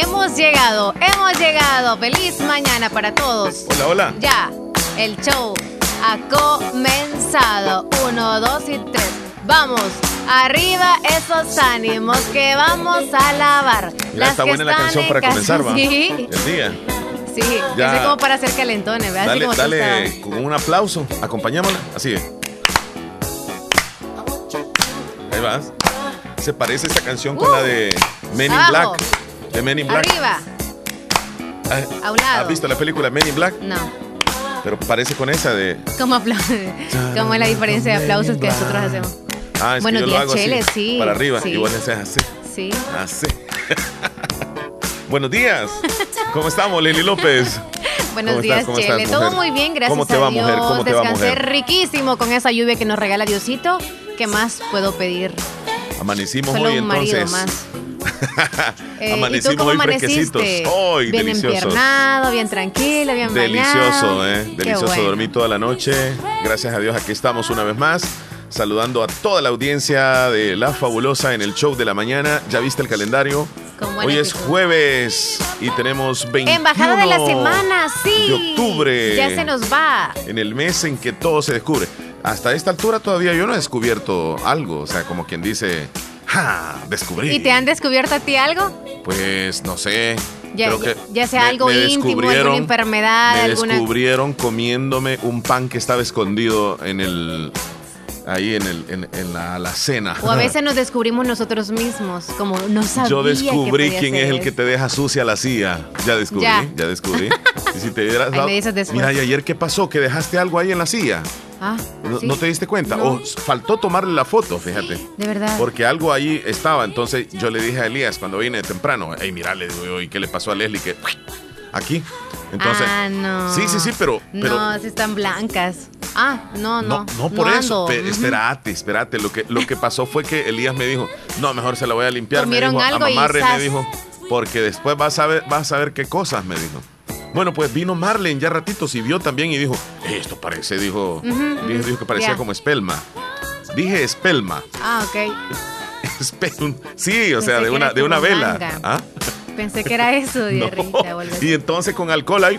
Hemos llegado, hemos llegado. Feliz mañana para todos. Hola, hola. Ya, el show ha comenzado. Uno, dos y tres. Vamos, arriba esos ánimos que vamos a lavar. Mira, está que buena la canción para comenzar, va. Sí, El día. sí. Ya. Es como para hacer calentones, ¿verdad? Así Dale, como dale con un aplauso. Acompañémosla. Así es. Ahí vas. Se parece esta canción con la de Men in. Black. De Men in Black. Arriba, Ah, a un lado. ¿Has visto la película Men in Black? No, Pero parece con esa de. como aplausos. Como es la diferencia de aplausos que nosotros hacemos. Ah, es Buenos que yo días, lo hago así, Chele, sí, Para arriba. sí. Le haces así. Sí. Así. Buenos días. ¿Cómo estamos, Lili López? Buenos ¿Cómo días, estás? ¿Cómo Chele. estás, Todo muy bien, gracias ¿Cómo te a va, Dios. mujer? ¿Cómo te va, Descansé mujer? riquísimo con esa lluvia que nos regala Diosito. ¿Qué más puedo pedir? Amanecimos Solo hoy un marido entonces. más. Eh, ¿Y Amanecimos hoy fresquecitos. Hoy, bien deliciosos. bien tranquilo, bien Delicioso, bañado. ¿eh? Delicioso. bueno. Dormí toda la noche. Gracias a Dios, aquí estamos una vez más. Saludando a toda la audiencia de La Fabulosa en el show de la mañana. ¿Ya viste el calendario? Hoy es jueves y tenemos 21 Embajada de la semana, sí. de octubre. Ya se nos va. En el mes en que todo se descubre. Hasta esta altura todavía yo no he descubierto algo. O sea, como quien dice, ¡ja! Descubrí. ¿Y te han descubierto a ti algo? Pues no sé. Ya- creo ya- que ya sea algo íntimo, alguna enfermedad, Me alguna- descubrieron comiéndome un pan que estaba escondido en el. Ahí en, el, en, en la alacena. O a veces nos descubrimos nosotros mismos, como no sabía Yo descubrí quién es el que te deja sucia la silla. Ya descubrí, Ya. ya, descubrí. Y si te hubieras Ahí me dado- dices después. Mira, ¿y ayer qué pasó? ¿Que dejaste algo ahí en la silla? Ah, ¿No, sí. no te diste cuenta? No. O faltó tomarle la foto, fíjate. De verdad. Porque algo ahí estaba. Entonces yo le dije a Elías cuando vine temprano, hey, mira, le digo yo, ¿y qué le pasó a Leslie? Que aquí. Entonces, ah, no. sí, sí, sí, pero, pero No, si están blancas. Ah, no, no. no, no por eso. ando. Pe- espérate, espérate. Lo que, lo que pasó fue que Elías me dijo, no, mejor se la voy a limpiar. Me dijo, algo me dijo, porque después vas a ver, vas a ver qué cosas, me dijo. Bueno, pues vino Marlene ya ratitos y vio también y dijo, esto parece, dijo, dijo, dijo que parecía como espelma. Dije espelma. Ah, ok. Espelma. Sí, o sea, de una, de una vela. ¿Ah? Pensé que era eso, de No. Y entonces con alcohol ahí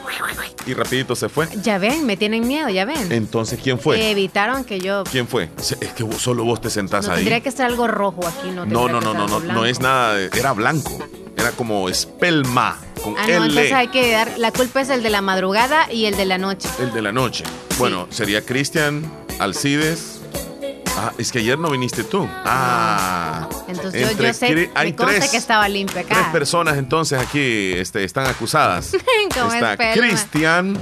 y rapidito se fue. Ya ven, me tienen miedo, ya ven. Entonces, ¿quién fue? Evitaron que yo. ¿Quién fue? Es que solo vos te sentás No, ahí. tendría que ser algo rojo aquí, no. No, no, no, no, no, no es nada, era blanco. Era como espelma con Ah, no, L. entonces hay que dar. La culpa es el de la madrugada y el de la noche. El de la noche. Bueno, sería Cristian, Alcides. Ah, es que ayer no viniste tú. Ah. Entonces yo, Entre yo sé, hay tres, que estaba limpio acá. tres personas entonces aquí este, están acusadas. Está. Cristian,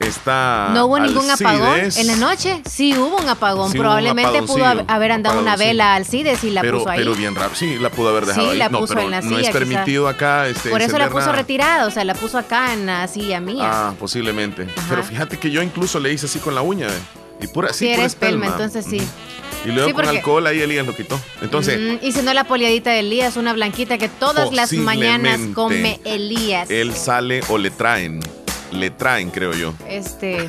está No hubo ningún apagón en la noche. Sí hubo un apagón. Sí hubo un Probablemente pudo haber un andado una vela al CIDES y la pero, puso ahí. pero bien rápido. Sí, la pudo haber dejado Sí, ahí. la no, puso pero en la no es silla, permitido acá. Este, Por eso la puso nada. retirada, o sea, la puso acá en la silla mía. Ah, posiblemente. Pero fíjate que yo incluso le hice así con la uña. ¿eh? Y pura, sí, si pura espelma. entonces sí. Y luego Sí, con alcohol ahí Elías lo quitó. Entonces, Mm, y si no, la poliadita de Elías, una blanquita que todas las mañanas come Elías. él sale o le traen. Le traen, creo yo. Este,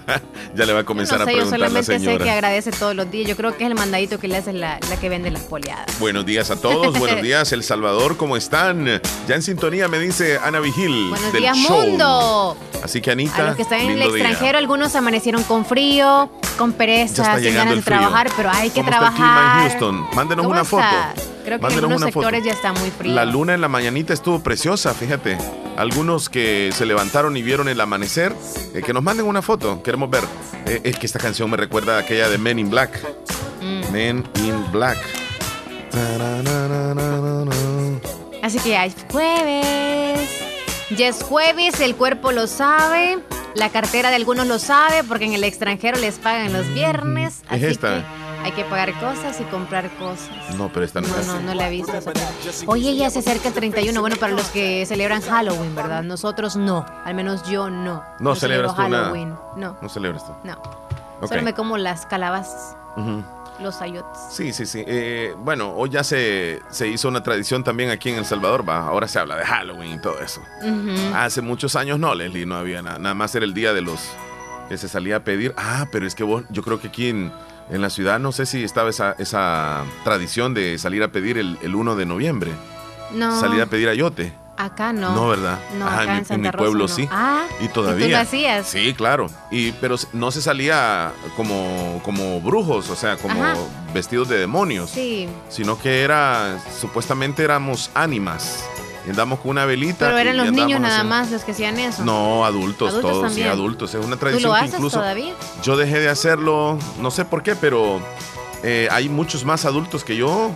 ya le va a no comenzar a sé, yo preguntar la solamente sé señora. que agradece todos los días. Yo creo que es el mandadito que le hace la, la que vende las poliadas. Buenos días a todos, buenos días El Salvador, ¿cómo están? Ya en sintonía me dice Ana Vigil Buenos del días, show. mundo. Así que Anita, A los que están en el día. extranjero, algunos amanecieron con frío, con pereza, está sin ganas de trabajar, pero hay que ¿Cómo está el clima trabajar. en Houston? Mándenos ¿Cómo una foto. Creo que en algunos una foto. sectores ya está muy frío. La luna en la mañanita estuvo preciosa, fíjate. Algunos que se levantaron y vieron el amanecer, eh, que nos manden una foto, queremos ver. Eh, es que esta canción me recuerda a aquella de Men in Black. Mm. Men in Black. Así que ya es jueves. Ya es jueves, el cuerpo lo sabe. La cartera de algunos lo sabe porque en el extranjero les pagan los viernes. Es así esta. que Hay que pagar cosas y comprar cosas. No, pero esta no, no, no, no la he visto. Oye, ya se acerca el 31. Bueno, para los que celebran Halloween, ¿verdad? Nosotros no. Al menos yo no. No, celebras tú Halloween. No. No celebras tú. No. Solo me como las calabazas. Los ayotes. Sí, sí, sí. Eh, bueno, hoy ya se, se, hizo una tradición también aquí en El Salvador, va. Ahora se habla de Halloween y todo eso. Hace muchos años no, Leslie, no había nada. Nada más era el día de los que se salía a pedir. Ah, pero es que vos, yo creo que aquí en, en la ciudad no sé si estaba esa, esa tradición de salir a pedir el, el 1 de noviembre. No. Salir a pedir ayote. Acá no. No, ¿verdad? No, Ajá, acá en, mi- Santa en mi Rosa pueblo no. sí. Ah, y todavía. ¿y tú lo hacías? Sí, claro. Y, pero no se salía como, como brujos, o sea, como Ajá. vestidos de demonios. Sí. Sino que era, supuestamente éramos ánimas. Y andamos con una velita. Pero eran los niños nada haciendo- más los que hacían eso. No, adultos, Adultos todos, también. sí, adultos. Es una ¿Tú tradición lo que haces incluso todavía? yo dejé de hacerlo, no sé por qué, pero eh, hay muchos más adultos que yo,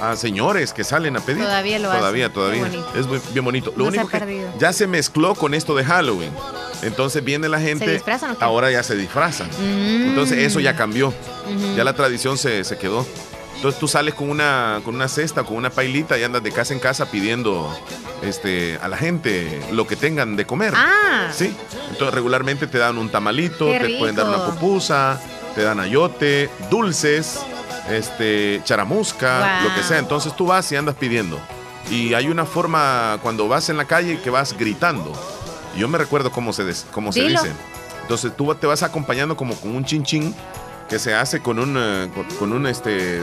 a señores que salen a pedir. Todavía lo Todavía, hacen. todavía. Es muy- bien bonito. Lo No se único ha que ya se mezcló con esto de Halloween. Entonces viene la gente. disfrazan o qué? Ahora ya se disfrazan. Mm. Entonces eso ya cambió. Ujú. Ya la tradición se, se quedó. Entonces tú sales con una, con una cesta, con una pailita y andas de casa en casa pidiendo este, a la gente lo que tengan de comer. Ah. Sí. Entonces regularmente te dan un tamalito, Qué te pueden dar una pupusa, te dan ayote, dulces, este, charamusca, Wow. lo que sea. Entonces tú vas y andas pidiendo. Y hay una forma cuando vas en la calle que vas gritando. Yo me recuerdo cómo se, des- cómo se dice. Entonces tú te vas acompañando como con un chinchín que se hace con un, eh, con, con un este,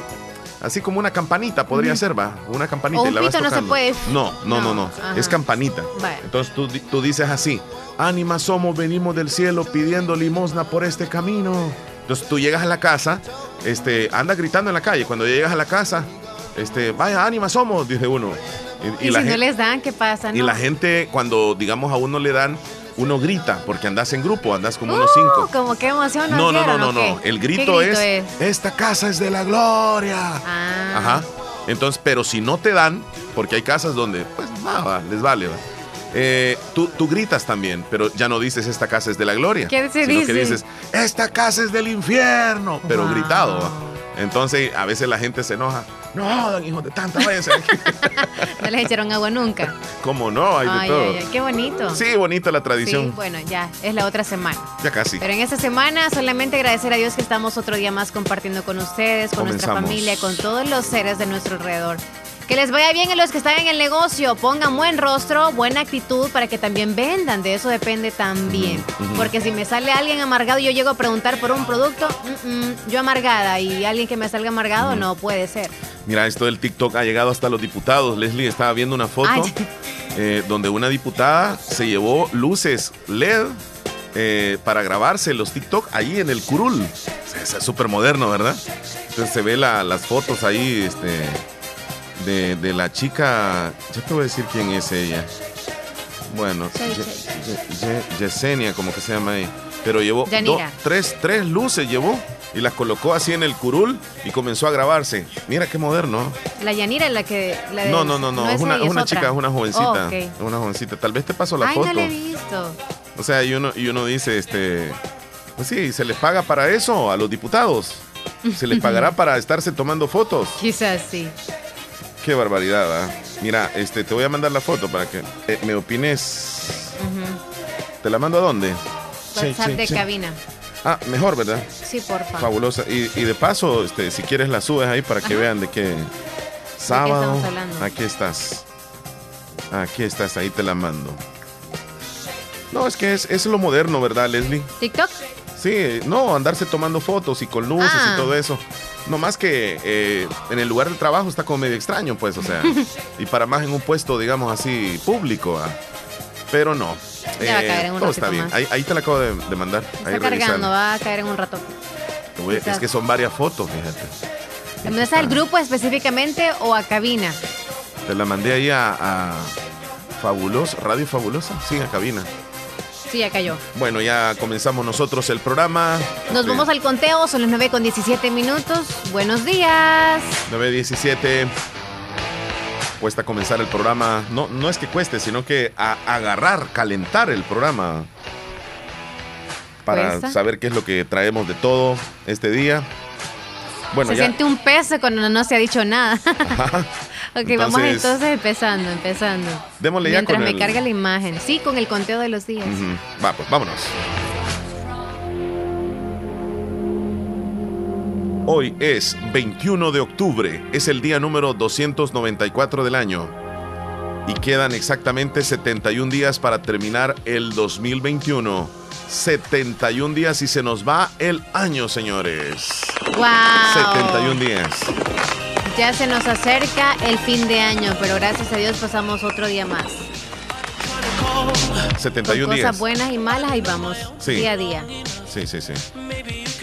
así como una campanita podría ser, va, una campanita O y la vas no se puede. No, no, no, No, es campanita. Vale. Entonces tú, tú dices así, ánima somos, venimos del cielo pidiendo limosna por este camino. Entonces tú llegas a la casa, este, anda gritando en la calle. Cuando llegas a la casa, este, vaya, ánima somos, dice uno. Y, la si no les dan, ¿qué pasa? y la gente, cuando digamos a uno le dan, uno grita, porque andas en grupo, andas como unos Uh, cinco. Como qué emoción. No, no, no, no, no. El ¿Qué grito, es, esta casa es de la gloria. Ah. Ajá. Entonces, pero si no te dan, porque hay casas donde, pues nada, les vale. ¿va? Eh, tú, tú gritas también, pero ya no dices esta casa es de la gloria. ¿Qué se sino dice? que dices, esta casa es del infierno, pero Wow. gritado. ¿va? Entonces, a veces la gente se enoja. No, don hijo de tanta, váyanse aquí. No les echaron agua nunca. ¿Cómo no? Hay de Ay, todo. ay, ay, qué bonito. Sí, bonita la Sí, tradición. bueno, ya, es la otra semana. Ya casi. Pero en esta semana solamente agradecer a Dios que estamos otro día más compartiendo con ustedes, con nuestra familia, con todos los seres de nuestro alrededor. Que les vaya bien a los que están en el negocio, pongan buen rostro, buena actitud para que también vendan, de eso depende también. Porque si me sale alguien amargado y yo llego a preguntar por un producto, mm, mm, yo amargada y alguien que me salga amargado no puede ser. Mira, esto del TikTok ha llegado hasta los diputados. Leslie estaba viendo una foto eh, donde una diputada se llevó luces LED eh, para grabarse los TikTok ahí en el curul. Es súper moderno, ¿verdad? Entonces se ve la- las fotos ahí este, de, de la chica. Ya te voy a decir quién es ella. Bueno, Sí, Ye- sí. Ye- Ye- Yesenia, como que se llama ahí. Pero llevó Yanira. do- tres, tres luces, llevó y las colocó así en el curul y comenzó a grabarse. Mira qué moderno. La Yanira es la que... la de- No, no, no, no, es una, es una chica, es una jovencita. Oh. Es una jovencita. Tal vez te paso la Ay, foto. no la he visto. O sea, y uno, y uno dice, este, pues sí, ¿se les paga para eso a los diputados? ¿Se les pagará para estarse tomando fotos? Quizás sí. Qué barbaridad, ¿verdad? Mira, este, te voy a mandar la foto para que eh, me opines. ¿Te la mando a dónde? WhatsApp sí, de sí. cabina. Ah, mejor, ¿verdad? Sí, por favor. Fabulosa. Y, y de paso, este, si quieres la subes ahí para que Ajá. vean de qué sábado. estamos hablando? Aquí estás. Aquí estás, ahí te la mando. No, es que es, es lo moderno, ¿verdad, Leslie? ¿TikTok? Sí, no, andarse tomando fotos y con luces Ah. y todo eso. No más que eh, en el lugar de trabajo está como medio extraño, pues, o sea. y para más en un puesto, digamos así, público. ¿ah? Pero no. Eh, va a caer en un todo está bien. más. Ahí, ahí te la acabo de, de mandar. Está ahí cargando, va a caer en un rato. Te Es que son varias fotos, fíjate. ¿Dónde está el grupo específicamente o a cabina? Te la mandé ahí a, a Fabulosa, Radio Fabulosa, sí, a cabina. Sí, ya cayó. Bueno, ya comenzamos nosotros el programa. Nos Sí, vamos al conteo, son las 9 con 17 minutos. Buenos días. 9.17. Cuesta comenzar el programa. No, no es que cueste, sino que a- agarrar, calentar el programa. Para Cuesta. saber qué es lo que traemos de todo este día. Bueno, se siente un peso cuando no se ha dicho nada. ok, vamos entonces empezando, empezando. Démosle ya con me carga la imagen. Sí, con el conteo de los días. Va, pues vámonos. Hoy es 21 de octubre, es el día número 294 del año. Y quedan exactamente 71 días para terminar el 2021. 71 días y se nos va el año, señores. ¡Wow! 71 días. Ya se nos acerca el fin de año, pero gracias a Dios pasamos otro día más. 71 días. Cosas buenas y malas, ahí vamos. Día a día. Sí, sí, sí.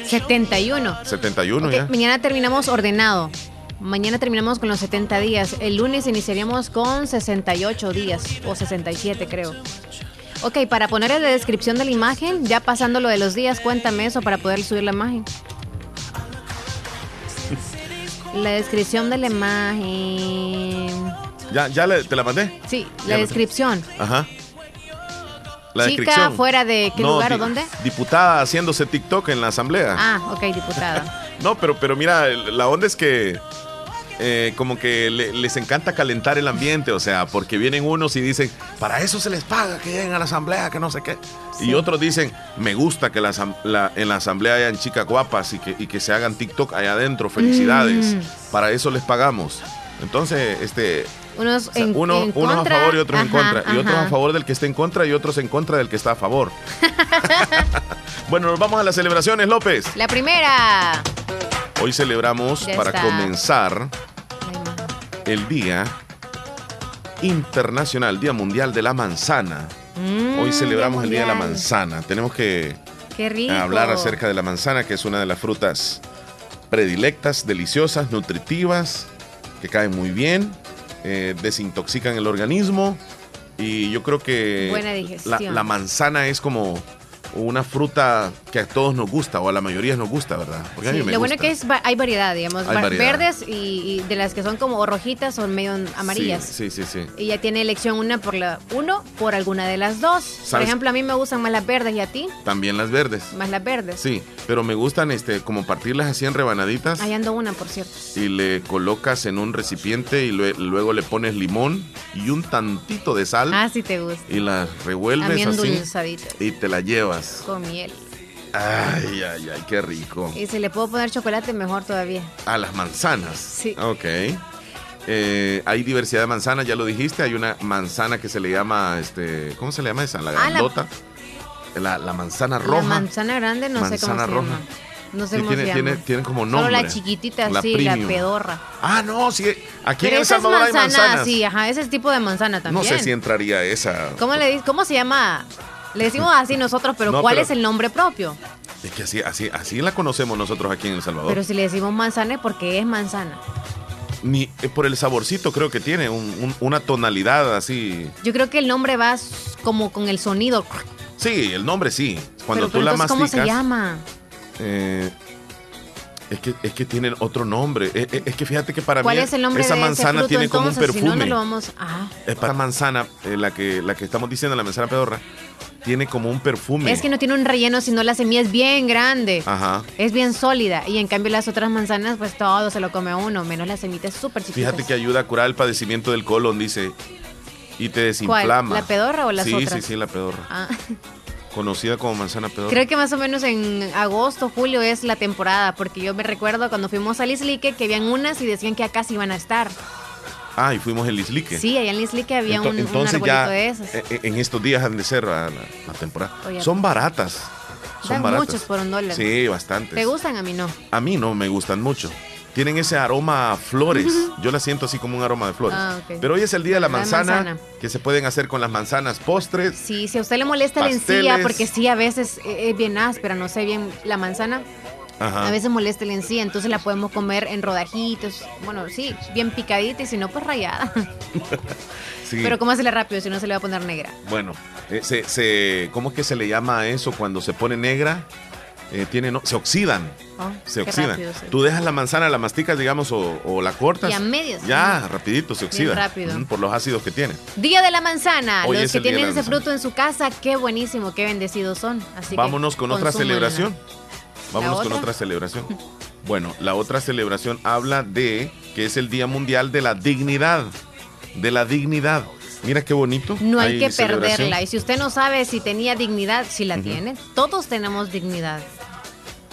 71. 71 ya. Mañana terminamos ordenado. Mañana terminamos con los 70 días. El lunes iniciaríamos con 68 días o 67 creo. Ok, para poner en la descripción de la imagen, ya pasando lo de los días, cuéntame eso para poder subir la imagen. La descripción de la imagen. ¿Ya, ya te la mandé? Sí, la descripción. Ajá. La Chica fuera de qué lugar o dónde? Diputada haciéndose TikTok en la asamblea. Ah, ok, diputada. no, pero, pero mira, la onda es que eh, como que les encanta calentar el ambiente, o sea, porque vienen unos y dicen, para eso se les paga que lleguen a la asamblea, que no sé qué. Y otros dicen, me gusta que en la asamblea hayan chicas guapas y que, que se hagan TikTok allá adentro, felicidades. Mm. Para eso les pagamos. Entonces, este, unos, en, uno, unos a favor y otros en contra. Y otros a favor del que está en contra y otros en contra del que está a favor. bueno, nos vamos a las celebraciones, López. La primera. Hoy celebramos para comenzar el Día Internacional, Día Mundial de la Manzana. Mm, Hoy celebramos el Día de la Manzana. Tenemos que hablar acerca de la manzana, que es una de las frutas predilectas, deliciosas, nutritivas, que caen muy bien eh, desintoxican el organismo y yo creo que la, manzana es como una fruta que a todos nos gusta o a la mayoría nos gusta, ¿verdad? Porque a mí me lo bueno es que hay variedad, digamos, verdes y, de las que son como rojitas son medio amarillas. Sí, sí, sí, Y ya tiene elección una por la uno por alguna de las dos. Por ejemplo, a mí me gustan más las verdes y a ti. También las verdes. Más las verdes. Sí, pero me gustan este como partirlas así en rebanaditas. Ahí ando una, por cierto. Y le colocas en un recipiente y luego le pones limón y un tantito de sal. Ah, sí te gusta. Y las revuelves así. Y te la llevas. Con miel. Ay, ay, ay, qué rico. Y si le puedo poner chocolate, mejor todavía. A las manzanas. Sí. Ok. Eh, hay diversidad de manzanas, ya lo dijiste. Hay una manzana que se le llama, este, ¿cómo se le llama esa? La ah, grandota. la... La, manzana roja. La manzana grande, no sé cómo se roja. llama. No sé cómo tiene, se llama. Tiene, tiene como nombre. Solo la chiquitita, sí, la pedorra. Ah, no, sí. Aquí en El Salvador hay manzanas. Sí, ajá, ese tipo de manzana también. No sé si entraría esa. ¿Cómo le ¿Cómo se llama? Le decimos así nosotros, pero ¿cuál es el nombre propio? Es que así, así, así la conocemos nosotros aquí en El Salvador. Pero si le decimos manzana es porque es manzana. Ni, eh, por el saborcito creo que tiene, una tonalidad así. Yo creo que el nombre va como con el sonido. Sí, el nombre sí. Cuando tú la masticas. ¿Cómo se llama? Eh, es que, es que tienen otro nombre. Eh, es, que fíjate que para ¿Cuál mí es el nombre esa manzana tiene como un perfume. no, lo vamos... ah. Es para manzana, la, que, la que estamos diciendo, la manzana pedorra tiene como un perfume. Es que no tiene un relleno, sino la semilla es bien grande. Ajá. Es bien sólida. Y en cambio las otras manzanas, pues todo se lo come uno, menos la semita es súper chiquita. Fíjate que ayuda a curar el padecimiento del colon, dice. Y te desinflama. ¿La pedorra o las sí, otras? Sí, sí, sí, la pedorra. Ah. Conocida como manzana pedorra. Creo que más o menos en agosto, julio es la temporada, porque yo me recuerdo cuando fuimos a Lislique que habían unas y decían que acá sí iban a estar. Ah, y fuimos en Lislique. Sí, allá en Lislique había un, entonces ya, de esos. E, e, en estos días han de ser la, temporada. Son baratas. Son baratas. muchos por un dólar. Sí, bastante. ¿Te gustan? A mí no. A mí no, me gustan mucho. Tienen ese aroma a flores. Yo la siento así como un aroma de flores. Ah, Pero hoy es el día de la manzana, que se pueden hacer con las manzanas postres. Sí, si a usted le molesta la encía, porque sí, a veces es bien áspera, no sé bien la manzana. A veces molesta el encía, entonces la podemos comer en rodajitos. Bueno, sí, bien picadita y si no, pues rayada. Pero ¿cómo hacerle rápido si no se le va a poner negra? Bueno, eh, se, ¿cómo es que se le llama a eso cuando se pone negra? Eh, tiene, no, se oxidan. Oh, se oxidan. Tú dejas la manzana, la masticas, digamos, o, la cortas. Y a medias. Ya, rapidito, se oxida. rápido. por los ácidos que tiene. Día de la manzana. los que tienen ese fruto en su casa, qué buenísimo, qué bendecidos son. Así Vámonos con otra celebración. Vámonos con otra celebración. Bueno, la otra celebración habla de que es el Día Mundial de la Dignidad. De la dignidad. Mira qué bonito. No hay, que perderla. Y si usted no sabe si tenía dignidad, si la tiene, todos tenemos dignidad.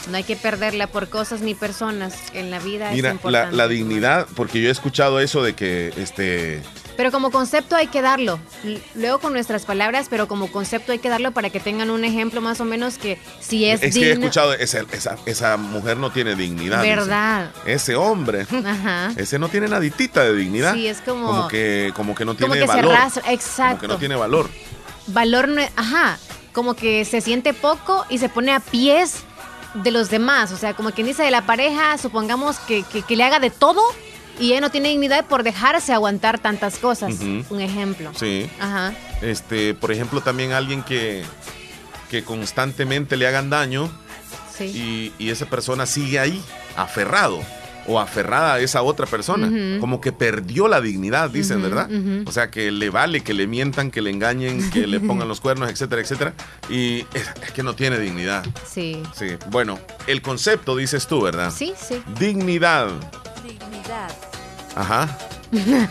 No hay que perderla por cosas ni personas. En la vida Mira, la, la, dignidad, porque yo he escuchado eso de que este pero como concepto hay que darlo. Luego con nuestras palabras, pero como concepto hay que darlo para que tengan un ejemplo más o menos que si es Es que he escuchado, esa, esa, mujer no tiene dignidad. Verdad. Ese hombre. Ajá. Ese no tiene naditita de dignidad. Sí, es como... Como que, como que no tiene como que valor. Se exacto. Como que no tiene valor. Valor, no, ajá. Como que se siente poco y se pone a pies de los demás. O sea, como quien dice de la pareja, supongamos que, que le haga de todo y ella no tiene dignidad por dejarse aguantar tantas cosas. Un ejemplo. Sí. Ajá. Este, por ejemplo, también alguien que, que constantemente le hagan daño sí. y, esa persona sigue ahí, aferrado o aferrada a esa otra persona, como que perdió la dignidad, dicen, ¿verdad? O sea, que le vale que le mientan, que le engañen, que le pongan los cuernos, etcétera, etcétera, y es, que no tiene dignidad. Sí. Sí. Bueno, el concepto dices tú, ¿verdad? Sí, sí. Dignidad. Dignidad. Ajá.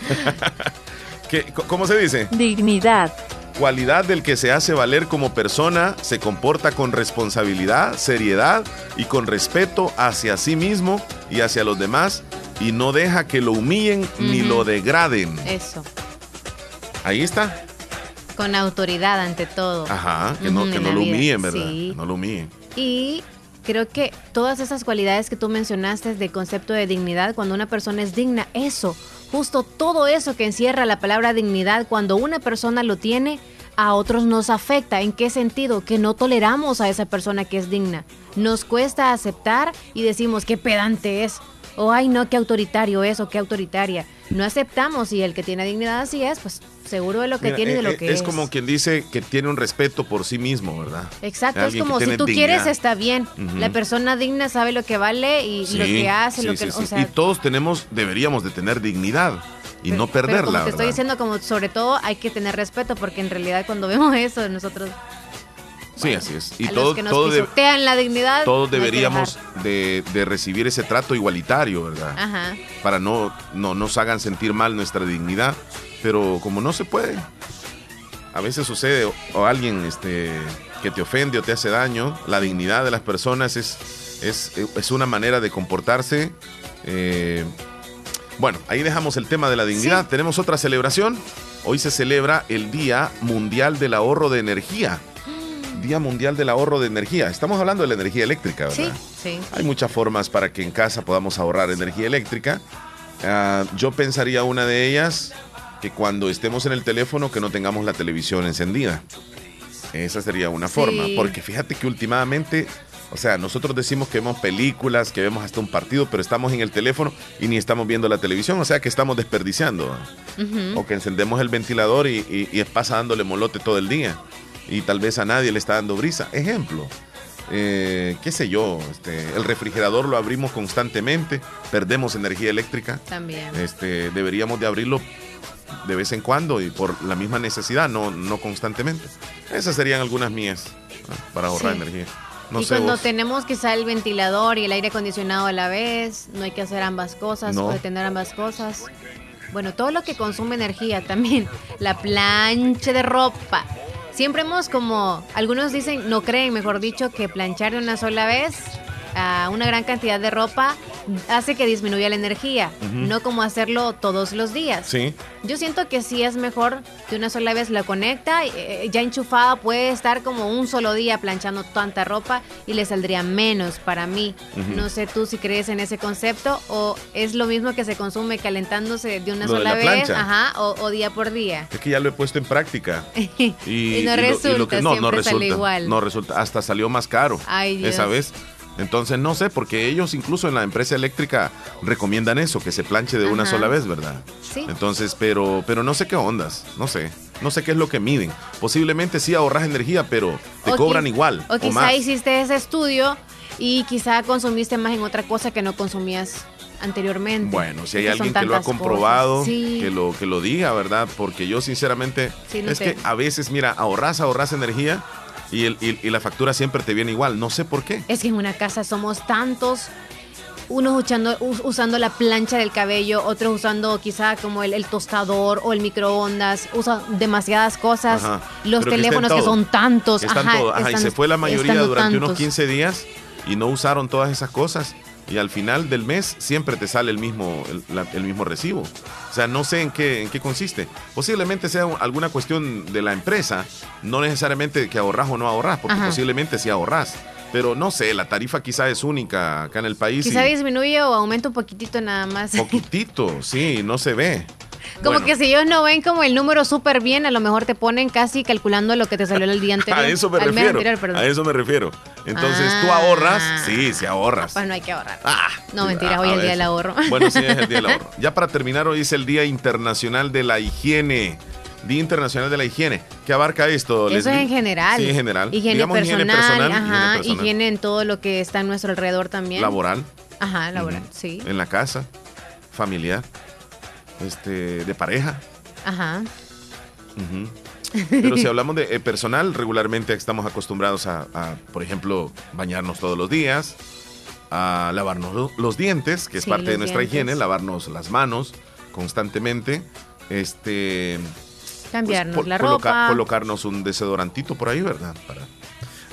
¿Cómo se dice? Dignidad. Cualidad del que se hace valer como persona, se comporta con responsabilidad, seriedad y con respeto hacia sí mismo y hacia los demás y no deja que lo humillen ni lo degraden. Eso. Ahí está. Con autoridad ante todo. Ajá, que no, lo humillen, ¿verdad? no lo humillen. Y creo que todas esas cualidades que tú mencionaste de concepto de dignidad, cuando una persona es digna, eso, justo todo eso que encierra la palabra dignidad, cuando una persona lo tiene, a otros nos afecta. ¿En qué sentido? Que no toleramos a esa persona que es digna. Nos cuesta aceptar y decimos qué pedante es. O ay no, qué autoritario es o qué autoritaria. No aceptamos y el que tiene dignidad así es, pues seguro de lo que tiene y de lo eh, que es. Es como quien dice que tiene un respeto por sí mismo, ¿verdad? Exacto, es como si tú quieres está bien. La persona digna sabe lo que vale y lo que hace, lo que... y todos tenemos, deberíamos de tener dignidad y no perderla. Pero como te estoy diciendo, como sobre todo hay que tener respeto porque en realidad cuando vemos eso nosotros Sí, así es. Y todos, que nos la dignidad. Todos deberíamos de, recibir ese trato igualitario, ¿verdad? Ajá. Para no, no nos hagan sentir mal nuestra dignidad. Pero como no se puede, a veces sucede o, alguien este, que te ofende o te hace daño, la dignidad de las personas es, es, una manera de comportarse. Eh, bueno, ahí dejamos el tema de la dignidad. Tenemos otra celebración. Hoy se celebra el Día Mundial del Ahorro de Energía. Día Mundial del Ahorro de Energía. Estamos hablando de la energía eléctrica, ¿verdad? Sí, sí. Hay muchas formas para que en casa podamos ahorrar energía eléctrica. Ah, yo pensaría una de ellas que cuando estemos en el teléfono que no tengamos la televisión encendida. Esa sería una forma, porque fíjate que últimamente, o sea, nosotros decimos que vemos películas, que vemos hasta un partido, pero estamos en el teléfono y ni estamos viendo la televisión, o sea que estamos desperdiciando. O que encendemos el ventilador y, y, y pasa dándole molote todo el día y tal vez a nadie le está dando brisa. Ejemplo, eh, qué sé yo, este, el refrigerador lo abrimos constantemente, perdemos energía eléctrica. También. Este, deberíamos de abrirlo de vez en cuando y por la misma necesidad, no, no constantemente. Esas serían algunas mías para ahorrar energía. y cuando tenemos quizá el ventilador y el aire acondicionado a la vez, no hay que hacer ambas cosas o tener ambas cosas. Bueno, todo lo que consume energía también. La plancha de ropa, Siempre hemos como, algunos dicen, no creen, mejor dicho, que planchar de una sola vez a una gran cantidad de ropa hace que disminuya la energía, no como hacerlo todos los días. Sí. Yo siento que sí es mejor que una sola vez la conecta, eh, ya enchufada puede estar como un solo día planchando tanta ropa y le saldría menos para mí. No sé tú si crees en ese concepto o es lo mismo que se consume calentándose de una sola vez, ajá, o, día por día. Es que ya lo he puesto en práctica. y, no resulta, no, no resulta, igual. No resulta, hasta salió más caro esa vez. Entonces no sé, porque ellos incluso en la empresa eléctrica recomiendan eso, que se planche de una sola vez, ¿verdad? Sí. Entonces, pero, pero no sé qué ondas, no sé, no sé qué es lo que miden. Posiblemente sí ahorras energía, pero te cobran igual. O, quizá hiciste ese estudio y quizá consumiste más en otra cosa que no consumías anteriormente. Bueno, si hay alguien que lo ha comprobado, que, lo, que lo diga, ¿verdad? Porque yo sinceramente es que a veces, mira, ahorras, ahorras energía y, el, y, la factura siempre te viene igual. No sé por qué. Es que en una casa somos tantos. unos usando, usando la plancha del cabello, otros usando quizá como el, tostador o el microondas, usan demasiadas cosas. Los teléfonos que, son tantos. Ajá, y se fue la mayoría durante unos 15 días y no usaron todas esas cosas y al final del mes siempre te sale el mismo, el, mismo recibo. O sea, no sé en qué, en qué consiste. Posiblemente sea alguna cuestión de la empresa, no necesariamente que ahorras o no ahorras, porque posiblemente sí ahorras. Pero no sé, la tarifa quizá es única acá en el país. Quizá disminuye o aumenta un poquitito nada más. Poquitito, sí, no se ve. Como que si ellos no ven como el número súper bien, a lo mejor te ponen casi calculando lo que te salió el día anterior. a eso me refiero. a eso me refiero. Entonces, ¿tú ahorras? Ah. Sí, sí ahorras. Pues no hay que ahorrar. Ah, no, mentira, hoy es el día del ahorro. Bueno, sí, es el día del ahorro. Ya para terminar, hoy es el Día Internacional de la Higiene. Día Internacional de la Higiene. ¿Qué abarca esto? Eso es en general. Sí, en general. Higiene, personal, ajá, higiene, en todo lo que está a nuestro alrededor también. Laboral. Ajá, laboral, sí. En la casa, familiar este, de pareja. Ajá. Pero si hablamos de eh, personal, regularmente estamos acostumbrados a, por ejemplo, bañarnos todos los días, a lavarnos los dientes, que es parte de nuestra higiene, lavarnos las manos constantemente, este, cambiarnos la ropa, colocarnos un desodorantito por ahí, ¿verdad? Para,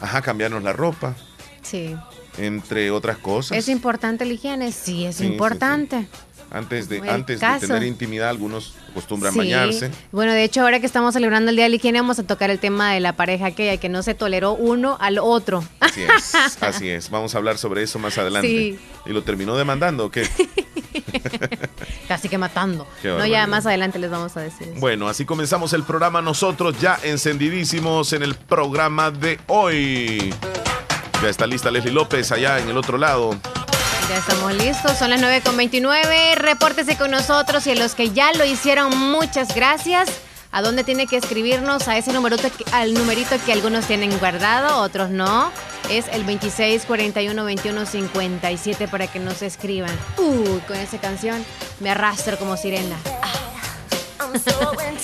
ajá, cambiarnos la ropa. Sí. Entre otras cosas. ¿Es importante la higiene? Sí, es importante. Antes de, antes de tener intimidad, algunos acostumbran bañarse. Bueno, de hecho, ahora que estamos celebrando el Día de la Higiene, vamos a tocar el tema de la pareja que, que no se toleró uno al otro. Así es, así es. Vamos a hablar sobre eso más adelante. ¿Y lo terminó demandando o qué? Casi que matando. no, ya más adelante les vamos a decir. Bueno, así comenzamos el programa nosotros ya encendidísimos en el programa de hoy. Ya está lista Leslie López allá en el otro lado. Ya estamos listos, son las 9.29. Repórtese con nosotros y a los que ya lo hicieron, muchas gracias. ¿A dónde tiene que escribirnos? A ese numerito, al numerito que algunos tienen guardado, otros no. Es el 26 41 21 57 para que nos escriban. Uh, con esa canción me arrastro como sirena.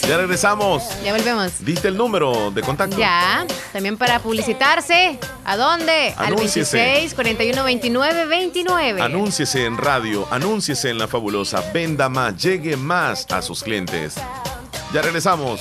Ya regresamos. Ya volvemos. ¿Diste el número de contacto? Ya. También para publicitarse. ¿A dónde? Al 26 41 29 29. Anúnciese en radio, anúnciese en la fabulosa. Venda más, llegue más a sus clientes. Ya regresamos.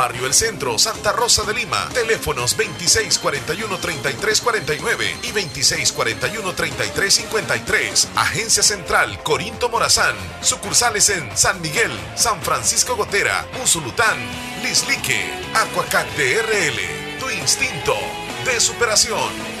Barrio El Centro, Santa Rosa de Lima. Teléfonos 2641-3349 y 2641-3353. Agencia Central Corinto Morazán. Sucursales en San Miguel, San Francisco Gotera, Usulután, Lislique, Aquacat DRL. Tu instinto de superación.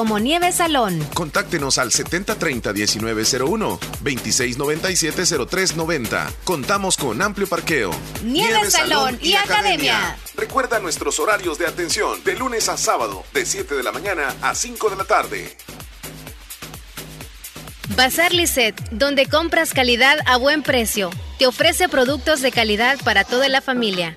como Nieve Salón. Contáctenos al 7030-1901, 2697-0390. Contamos con amplio parqueo. Nieve, Salón, y, academia. Recuerda nuestros horarios de atención de lunes a sábado, de 7 de la mañana a 5 de la tarde. Bazar Lisset, donde compras calidad a buen precio. Te ofrece productos de calidad para toda la familia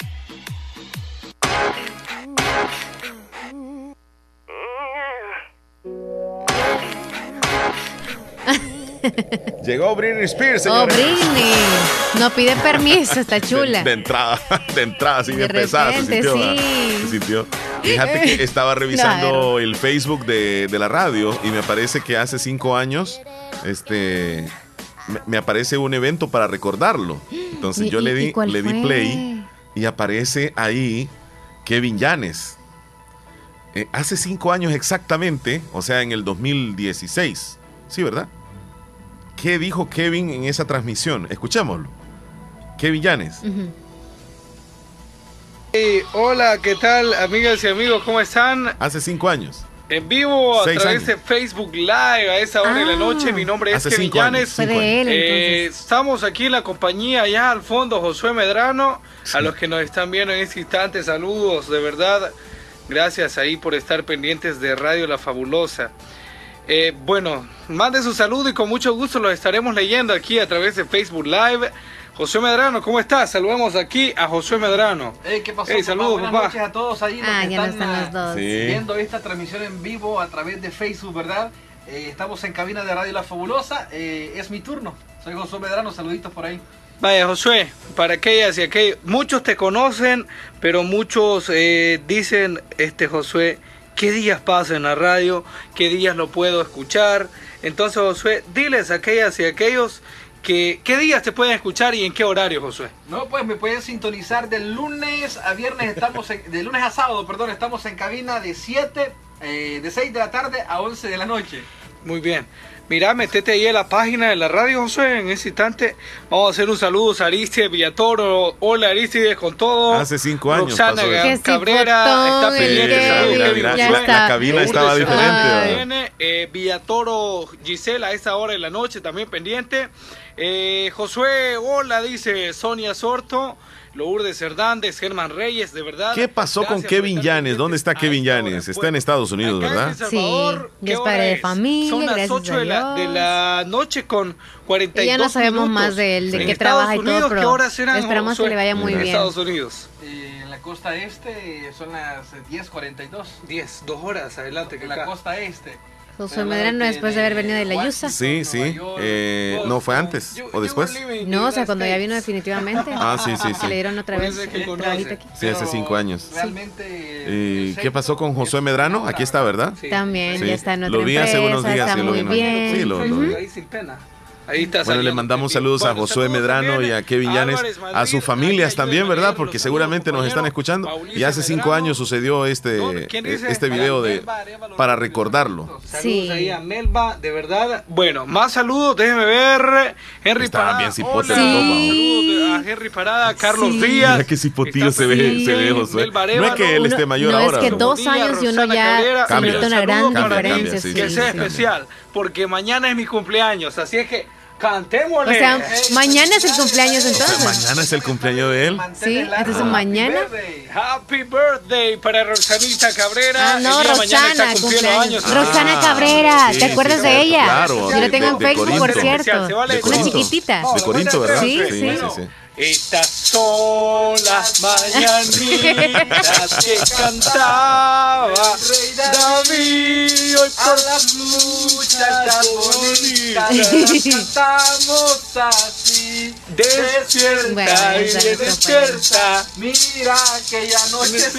Llegó Britney Spears, Oh, Britney. No pide permiso, está chula. De, entrada, de entrada, así de pesada. Se sintió, se sintió. Fíjate que estaba revisando el Facebook de, la radio y me parece que hace cinco años este, me, aparece un evento para recordarlo. Entonces yo le di, le di play y aparece ahí Kevin Yanes. Eh, hace cinco años exactamente, o sea, en el 2016. Sí, ¿verdad? ¿Qué dijo Kevin en esa transmisión? Escuchémoslo. Kevin Llanes. hola, ¿qué tal, amigas y amigos? ¿Cómo están? Hace cinco años. En vivo a través de Facebook Live a esa hora de la noche. Mi nombre es Kevin Llanes. Eh, estamos aquí en la compañía allá al fondo, Josué Medrano. A los que nos están viendo en este instante, saludos, de verdad. Gracias ahí por estar pendientes de Radio La Fabulosa. Eh, bueno, mande su saludo y con mucho gusto lo estaremos leyendo aquí a través de Facebook Live. José Medrano, ¿cómo estás? Saludamos aquí a José Medrano. Hey, ¿Qué pasó? saludos, Buenas noches a todos ahí ah, que están, ah, viendo esta transmisión en vivo a través de Facebook, ¿verdad? Eh, estamos en cabina de Radio La Fabulosa. Eh, es mi turno. Soy José Medrano, saluditos por ahí. Vaya, Josué, para aquellas y aquellos, muchos te conocen, pero muchos dicen, este Josué, qué días pasa en la radio, qué días lo puedo escuchar. Entonces, Josué, diles a aquellas y aquellos que, qué días te pueden escuchar y en qué horario, Josué. No, pues me pueden sintonizar de lunes a viernes, estamos de lunes a sábado, perdón, estamos en cabina de 7, eh, de 6 de la tarde a 11 de la noche. Muy bien. Mira, metete ahí en la página de la radio, José, en ese instante. Vamos a hacer un saludo a Aristides Villatoro. Hola, Aristides, con todo. Hace cinco años Roxana Cabrera está pendiente. la, cabina estaba diferente. Eh, Villatoro Gisela a esta hora de la noche también pendiente. Eh, Josué, hola, dice Sonia Sorto. Lourdes Hernández, Germán Reyes, de verdad. ¿Qué pasó con Kevin Yanes? ¿Dónde está Kevin Yanes? Está en Estados Unidos, ¿verdad? sí, es padre de familia. Son las 8 de la, de la, noche con 42 Ya no sabemos más de él, de qué trabaja y todo, pero esperamos que le vaya muy bien. En Estados Unidos. Eh, en la costa este son las 10.42. 10, dos horas adelante. En la costa este. José Medrano después de haber venido de la Yusa. Sí, sí. Eh, no, fue antes o después. No, o sea, cuando ya vino definitivamente. Ah, sí, sí, sí. le dieron otra vez aquí. Sí, hace cinco años. ¿Y qué pasó con José Medrano? Aquí está, ¿verdad? También, ya está en otra Lo vi hace unos días. Está muy bien. Sí, lo, vi. Bueno, le mandamos saludos a Josué Medrano y a Kevin Llanes, a sus familias también, ¿verdad? Porque seguramente nos están escuchando. Y hace cinco años sucedió este, este video de para recordarlo. Saludos ahí a Melba, de verdad. Bueno, más saludos, déjeme ver. Henry Parada. Bien Saludos a Henry Parada, Carlos Díaz. Mira que cipotillo se ve, se ve Josué. No es que él esté mayor ahora. No, es que dos años y uno ya se una gran diferencia. Que sea especial, porque mañana es mi cumpleaños, así es que Cantémosle. O sea, mañana es el cumpleaños entonces. mañana es el cumpleaños de él. Sí, entonces mañana. Happy birthday para Rosanita Cabrera. Ah, no, Rosana, cumpleaños. Rosana Cabrera, ¿te acuerdas de ella? Claro. Yo la tengo en Facebook, por cierto. Una chiquitita. De Corinto, ¿verdad? Sí, sí. sí. Estas son las mañanitas que cantaba David. Hoy por las luchas bonitas cantamos así. Despierta y despierta. Mira que ya no se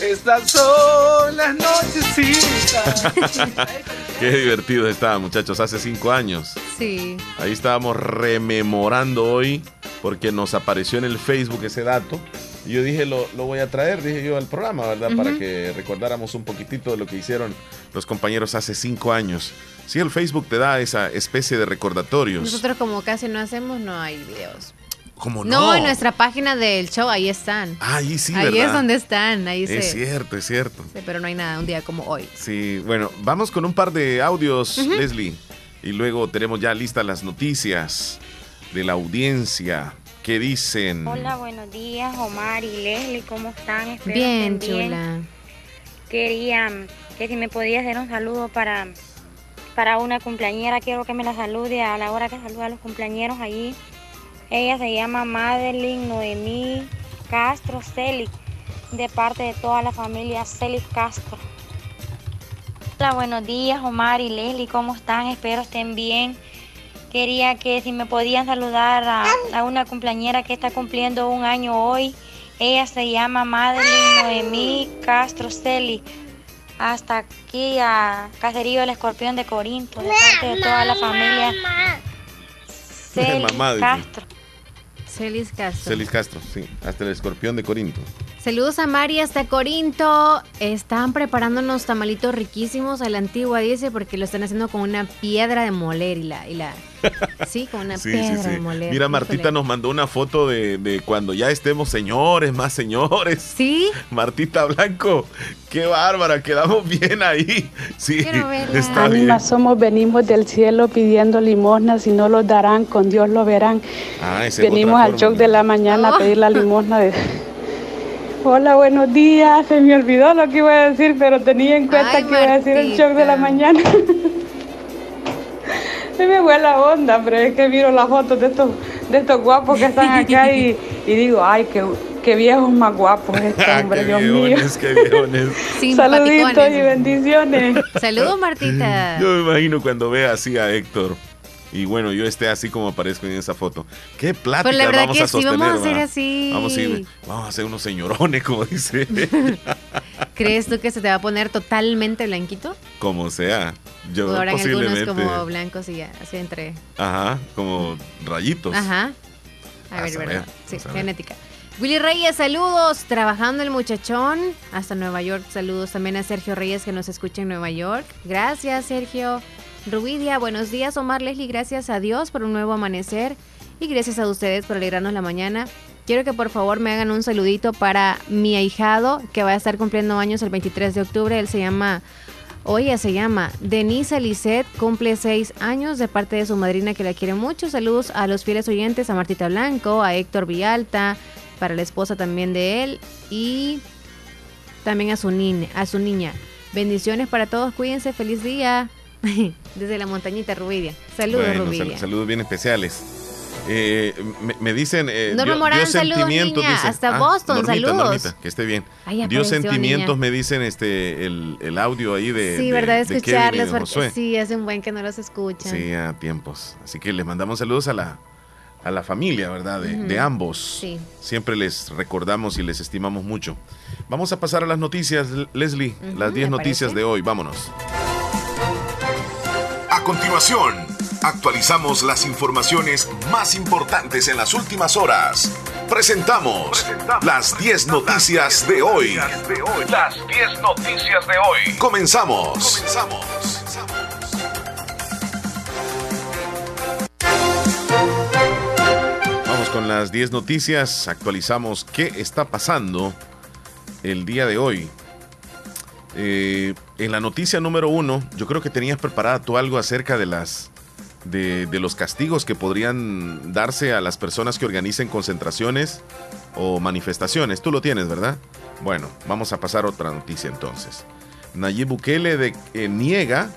estas son las nochecitas Qué divertido estaba, muchachos, hace cinco años. Sí. Ahí estábamos rememorando hoy porque nos apareció en el Facebook ese dato. Y yo dije, lo, voy a traer, dije yo, al programa, ¿verdad? Para que recordáramos un poquitito de lo que hicieron los compañeros hace cinco años. Sí, el Facebook te da esa especie de recordatorios. Nosotros como casi no hacemos, no hay videos. ¿Cómo no? No, en nuestra página del show, ahí están. ahí sí, Ahí es donde están, ahí Es cierto, es cierto. Pero no hay nada, un día como hoy. Sí, bueno, vamos con un par de audios, Leslie. Y luego tenemos ya listas las noticias de la audiencia. ¿Qué dicen? Hola, buenos días, Omar y Leslie, ¿cómo están? Espero bien, chula. Quería que si me podía hacer un saludo para, para una cumpleañera, quiero que me la salude a la hora que saluda a los cumpleañeros allí. Ella se llama Madeline Noemí Castro Celis, de parte de toda la familia Celis Castro. Hola, buenos días, Omar y Leslie, ¿cómo están? Espero estén bien. Quería que si me podían saludar a, una cumpleañera que está cumpliendo un año hoy. Ella se llama Madeline Noemí Castro Celi. Hasta aquí a Caserío del Escorpión de Corinto, de parte de toda la familia Celis Castro. Celis Castro. Celis Castro, sí, hasta el Escorpión de Corinto. Saludos a Mari hasta Corinto. Están preparando unos tamalitos riquísimos a la antigua, dice, porque lo están haciendo con una piedra de moler y la... Y la sí, con una piedra de moler. Mira, Martita nos mandó una foto de, cuando ya estemos señores, más señores. Sí. Martita Blanco, qué bárbara, quedamos bien ahí. Sí, está bien. somos, venimos del cielo pidiendo limosnas y no los darán, con Dios lo verán. Ah, venimos al shock de la mañana a pedir la limosna de Hola, buenos días. Se me olvidó lo que iba a decir, pero tenía en cuenta que iba a decir el shock de la mañana. Se me fue la onda, pero es que miro las fotos de estos, de estos guapos que están acá y, digo, ay, qué, qué viejos más guapos este hombre, Dios mío. Qué Saluditos y bendiciones. Saludos, Martita. Yo me imagino cuando vea así a Héctor y bueno, yo esté así como aparezco en esa foto. ¿Qué plática pues vamos a sostener? vamos a hacer así. Vamos a, ir, vamos a hacer unos señorones, como dice. ¿Crees tú que se te va a poner totalmente blanquito? Como sea. Yo o posiblemente. algunos como blancos y ya, así entre. Ajá, como rayitos. Ajá. A, ver, ¿verdad? Sí, genética. Willy Reyes, saludos. Trabajando el muchachón hasta Nueva York. Saludos también a Sergio Reyes que nos escucha en Nueva York. Gracias, Sergio. Rubidia, buenos días. Omar Leslie, gracias a Dios por un nuevo amanecer y gracias a ustedes por alegrarnos la mañana. Quiero que por favor me hagan un saludito para mi ahijado que va a estar cumpliendo años el 23 de octubre. Él se llama, o ella se llama Denise Lisset, cumple seis años de parte de su madrina que la quiere mucho. Saludos a los fieles oyentes, a Martita Blanco, a Héctor Villalta, para la esposa también de él y también a su, niña, a su niña. Bendiciones para todos, cuídense, feliz día. Desde la montañita Rubidia. Saludos, Rubidia. saludos bien especiales. Eh, me, dicen. Eh, Norma Morán, saludos, niña. Hasta ah, Boston, saludos. que esté bien. Dios sentimientos, me dicen este el, audio ahí de. Sí, verdad, escucharles. sí, es un buen que no los escuchan. Sí, a tiempos. Así que les mandamos saludos a la, a la familia, ¿verdad? De, ambos. Sí. Siempre les recordamos y les estimamos mucho. Vamos a pasar a las noticias, Leslie. las 10 noticias de hoy. Vámonos. A continuación, actualizamos las informaciones más importantes en las últimas horas. Presentamos, las 10 noticias, de hoy. Las 10 noticias de hoy. Comenzamos. Comenzamos. Vamos con las 10 noticias. Actualizamos qué está pasando el día de hoy. Eh, en la noticia número uno, yo creo que tenías preparada tú algo acerca de las de, los castigos que podrían darse a las personas que organicen concentraciones o manifestaciones. Tú lo tienes, ¿verdad? Bueno, vamos a pasar a otra noticia entonces. Nayib Bukele de, eh, niega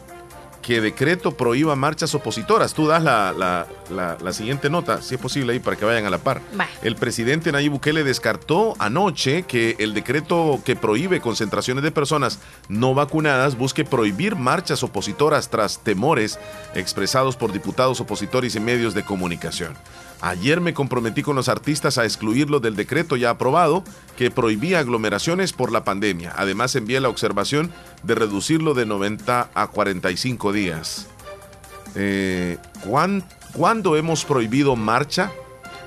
que decreto prohíba marchas opositoras. Tú das la, la, siguiente nota, si es posible ahí, para que vayan a la par. El presidente Nayib Bukele descartó anoche que el decreto que prohíbe concentraciones de personas no vacunadas busque prohibir marchas opositoras tras temores expresados por diputados opositores y medios de comunicación. Ayer me comprometí con los artistas a excluirlo del decreto ya aprobado que prohibía aglomeraciones por la pandemia. Además envié la observación de reducirlo de 90 a 45 días. Eh, ¿Cuándo hemos prohibido marcha?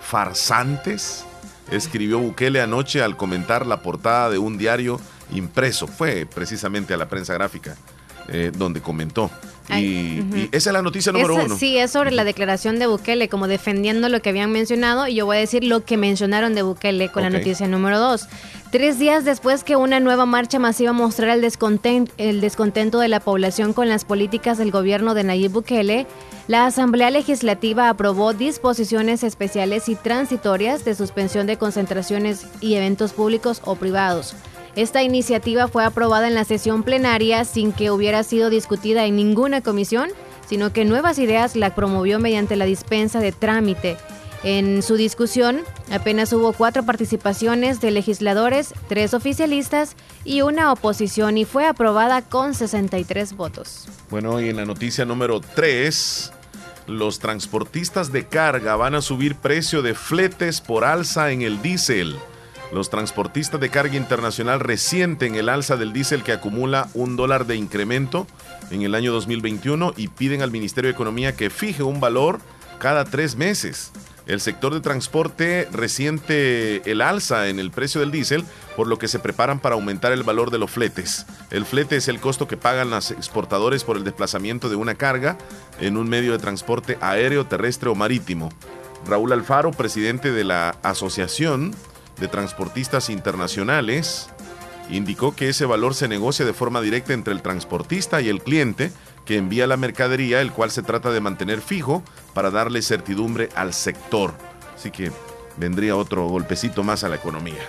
¿Farsantes? Escribió Bukele anoche al comentar la portada de un diario impreso. Fue precisamente a la prensa gráfica eh, donde comentó. Y, esa es la noticia número uno. Sí, es sobre la declaración de Bukele, como defendiendo lo que habían mencionado, y yo voy a decir lo que mencionaron de Bukele con la noticia número dos. Tres días después que una nueva marcha masiva mostrara el, descontento, el descontento de la población con las políticas del gobierno de Nayib Bukele, la Asamblea Legislativa aprobó disposiciones especiales y transitorias de suspensión de concentraciones y eventos públicos o privados. Esta iniciativa fue aprobada en la sesión plenaria sin que hubiera sido discutida en ninguna comisión, sino que Nuevas Ideas la promovió mediante la dispensa de trámite. En su discusión apenas hubo cuatro participaciones de legisladores, tres oficialistas y una oposición y fue aprobada con 63 votos. Bueno, y en la noticia número 3, los transportistas de carga van a subir precio de fletes por alza en el diésel. Los transportistas de carga internacional resienten el alza del diésel que acumula un dólar de incremento en el año 2021 y piden al Ministerio de Economía que fije un valor cada tres meses. El sector de transporte resiente el alza en el precio del diésel, por lo que se preparan para aumentar el valor de los fletes. El flete es el costo que pagan los exportadores por el desplazamiento de una carga en un medio de transporte aéreo, terrestre o marítimo. Raúl Alfaro, presidente de la Asociación de Transportistas Internacionales, indicó que ese valor se negocia de forma directa entre el transportista y el cliente que envía la mercadería, el cual se trata de mantener fijo para darle certidumbre al sector. Así que vendría otro golpecito más a la economía.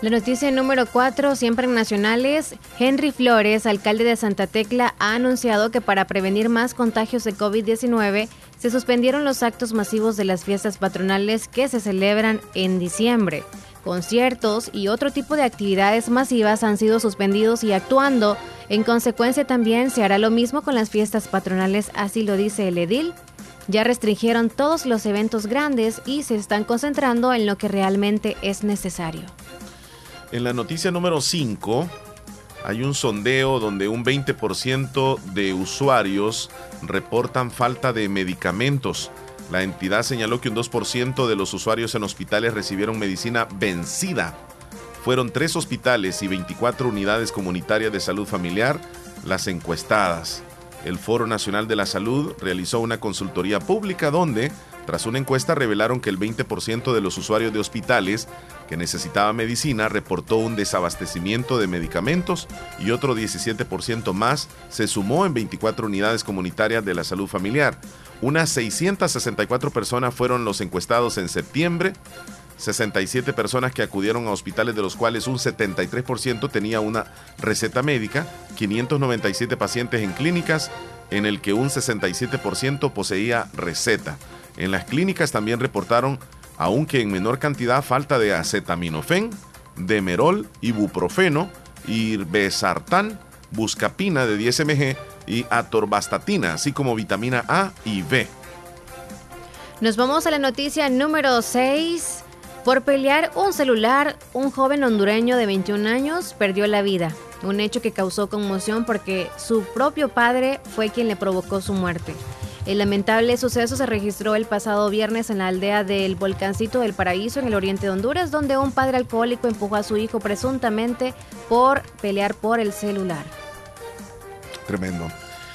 La noticia número 4, siempre en nacionales, Henry Flores, alcalde de Santa Tecla, ha anunciado que para prevenir más contagios de COVID-19 se suspendieron los actos masivos de las fiestas patronales que se celebran en diciembre. Conciertos y otro tipo de actividades masivas han sido suspendidos y actuando. En consecuencia también se hará lo mismo con las fiestas patronales, así lo dice el edil. Ya restringieron todos los eventos grandes y se están concentrando en lo que realmente es necesario. En la noticia número 5 hay un sondeo donde un 20% de usuarios reportan falta de medicamentos. La entidad señaló que un 2% de los usuarios en hospitales recibieron medicina vencida. Fueron tres hospitales y 24 unidades comunitarias de salud familiar las encuestadas. El Foro Nacional de la Salud realizó una consultoría pública donde tras una encuesta revelaron que el 20% de los usuarios de hospitales que necesitaba medicina reportó un desabastecimiento de medicamentos y otro 17% más se sumó en 24 unidades comunitarias de la salud familiar. Unas 664 personas fueron los encuestados en septiembre. 67 personas que acudieron a hospitales de los cuales un 73% tenía una receta médica, 597 pacientes en clínicas en el que un 67% poseía receta. En las clínicas también reportaron, aunque en menor cantidad, falta de acetaminofén, demerol, ibuprofeno, irbesartán, buscapina de 10 mg y atorvastatina, así como vitamina A y B. Nos vamos a la noticia número 6. Por pelear un celular, un joven hondureño de 21 años perdió la vida. Un hecho que causó conmoción porque su propio padre fue quien le provocó su muerte. El lamentable suceso se registró el pasado viernes en la aldea del Volcancito del Paraíso, en el oriente de Honduras, donde un padre alcohólico empujó a su hijo presuntamente por pelear por el celular. Tremendo.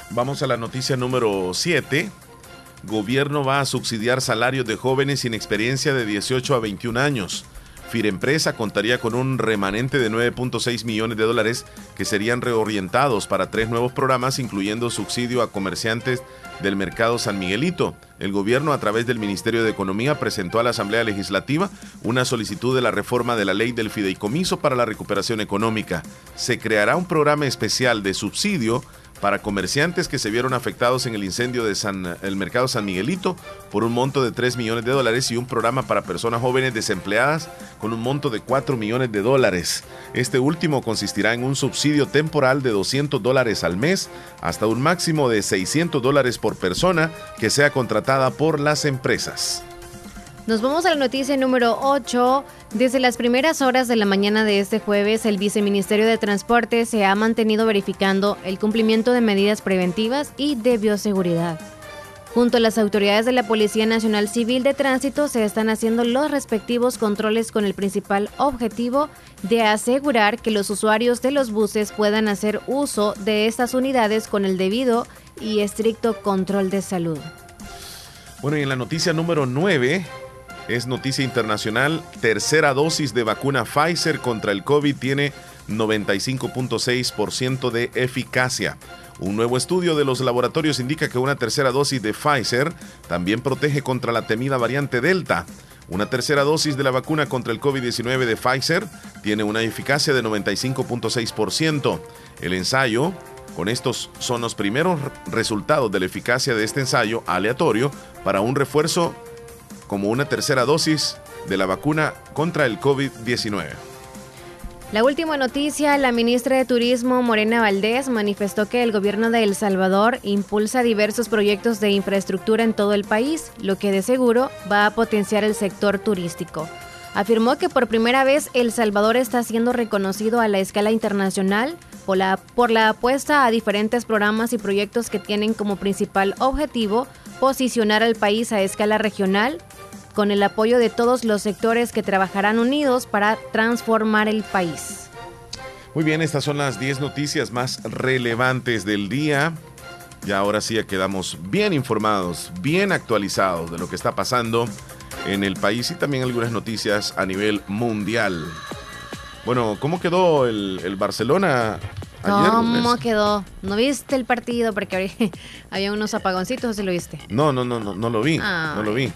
Vamos a la noticia número 7. Gobierno va a subsidiar salarios de jóvenes sin experiencia de 18 a 21 años. Firempresa contaría con un remanente de 9.6 millones de dólares que serían reorientados para tres nuevos programas, incluyendo subsidio a comerciantes del mercado San Miguelito. El gobierno, a través del Ministerio de Economía, presentó a la Asamblea Legislativa una solicitud de la reforma de la ley del fideicomiso para la recuperación económica. Se creará un programa especial de subsidio para comerciantes que se vieron afectados en el incendio de San, el mercado San Miguelito por un monto de 3 millones de dólares y un programa para personas jóvenes desempleadas con un monto de 4 millones de dólares. Este último consistirá en un subsidio temporal de 200 dólares al mes hasta un máximo de 600 dólares por persona que sea contratada por las empresas. Nos vamos a la noticia número 8. Desde las primeras horas de la mañana de este jueves, el Viceministerio de Transporte se ha mantenido verificando el cumplimiento de medidas preventivas y de bioseguridad. Junto a las autoridades de la Policía Nacional Civil de Tránsito se están haciendo los respectivos controles con el principal objetivo de asegurar que los usuarios de los buses puedan hacer uso de estas unidades con el debido y estricto control de salud. Bueno, y en la noticia número 9, es noticia internacional. Tercera dosis de vacuna Pfizer contra el COVID tiene 95.6% de eficacia. Un nuevo estudio de los laboratorios indica que una tercera dosis de Pfizer también protege contra la temida variante Delta. Una tercera dosis de la vacuna contra el COVID-19 de Pfizer tiene una eficacia de 95.6%. El ensayo, con estos son los primeros resultados de la eficacia de este ensayo aleatorio para un refuerzo como una tercera dosis de la vacuna contra el COVID-19. La última noticia, la ministra de Turismo Morena Valdés manifestó que el gobierno de El Salvador impulsa diversos proyectos de infraestructura en todo el país, lo que de seguro va a potenciar el sector turístico. Afirmó que por primera vez El Salvador está siendo reconocido a la escala internacional por la, por la apuesta a diferentes programas y proyectos que tienen como principal objetivo posicionar al país a escala regional con el apoyo de todos los sectores que trabajarán unidos para transformar el país. Muy bien, estas son las 10 noticias más relevantes del día. Y ahora sí ya quedamos bien informados, bien actualizados de lo que está pasando en el país y también algunas noticias a nivel mundial. Bueno, ¿cómo quedó el, Barcelona Ayer, ¿Cómo quedó? ¿No viste el partido? Porque había unos apagoncitos, ¿o se lo viste? No, no, no, no, no lo vi. No lo vi.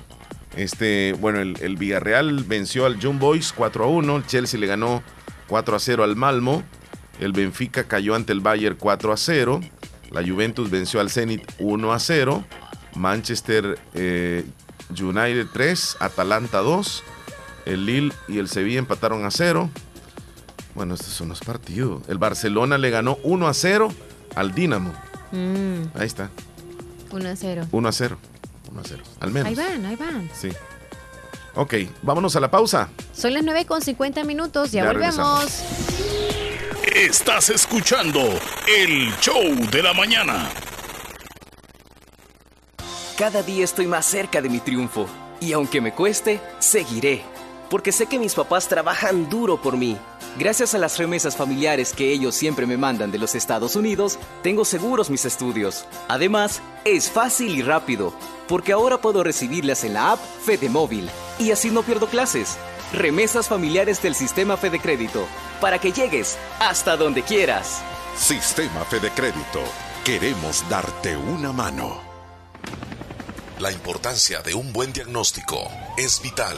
Este, bueno, el, Villarreal venció al Young Boys 4 a 1, el Chelsea le ganó 4 a 0 al Malmo, el Benfica cayó ante el Bayern 4 a 0, la Juventus venció al Zenit 1 a 0, Manchester eh, United 3, Atalanta 2, el Lille y el Sevilla empataron a 0. Bueno, estos son los partidos. El Barcelona le ganó 1 a 0 al Dinamo. Mm. Ahí está. 1 a 0. 1 a 0. 1 a 0. Al menos. Ahí van, ahí van. Sí. Ok, vámonos a la pausa. Son las 9 con 50 minutos, ya, volvemos. Estás escuchando el show de la mañana. Cada día estoy más cerca de mi triunfo. Y aunque me cueste, seguiré. Porque sé que mis papás trabajan duro por mí. Gracias a las remesas familiares que ellos siempre me mandan de los Estados Unidos, tengo seguros mis estudios. Además, es fácil y rápido, porque ahora puedo recibirlas en la app Fede Móvil y así no pierdo clases. Remesas familiares del sistema Fede Crédito, para que llegues hasta donde quieras. Sistema Fede Crédito, queremos darte una mano. La importancia de un buen diagnóstico es vital.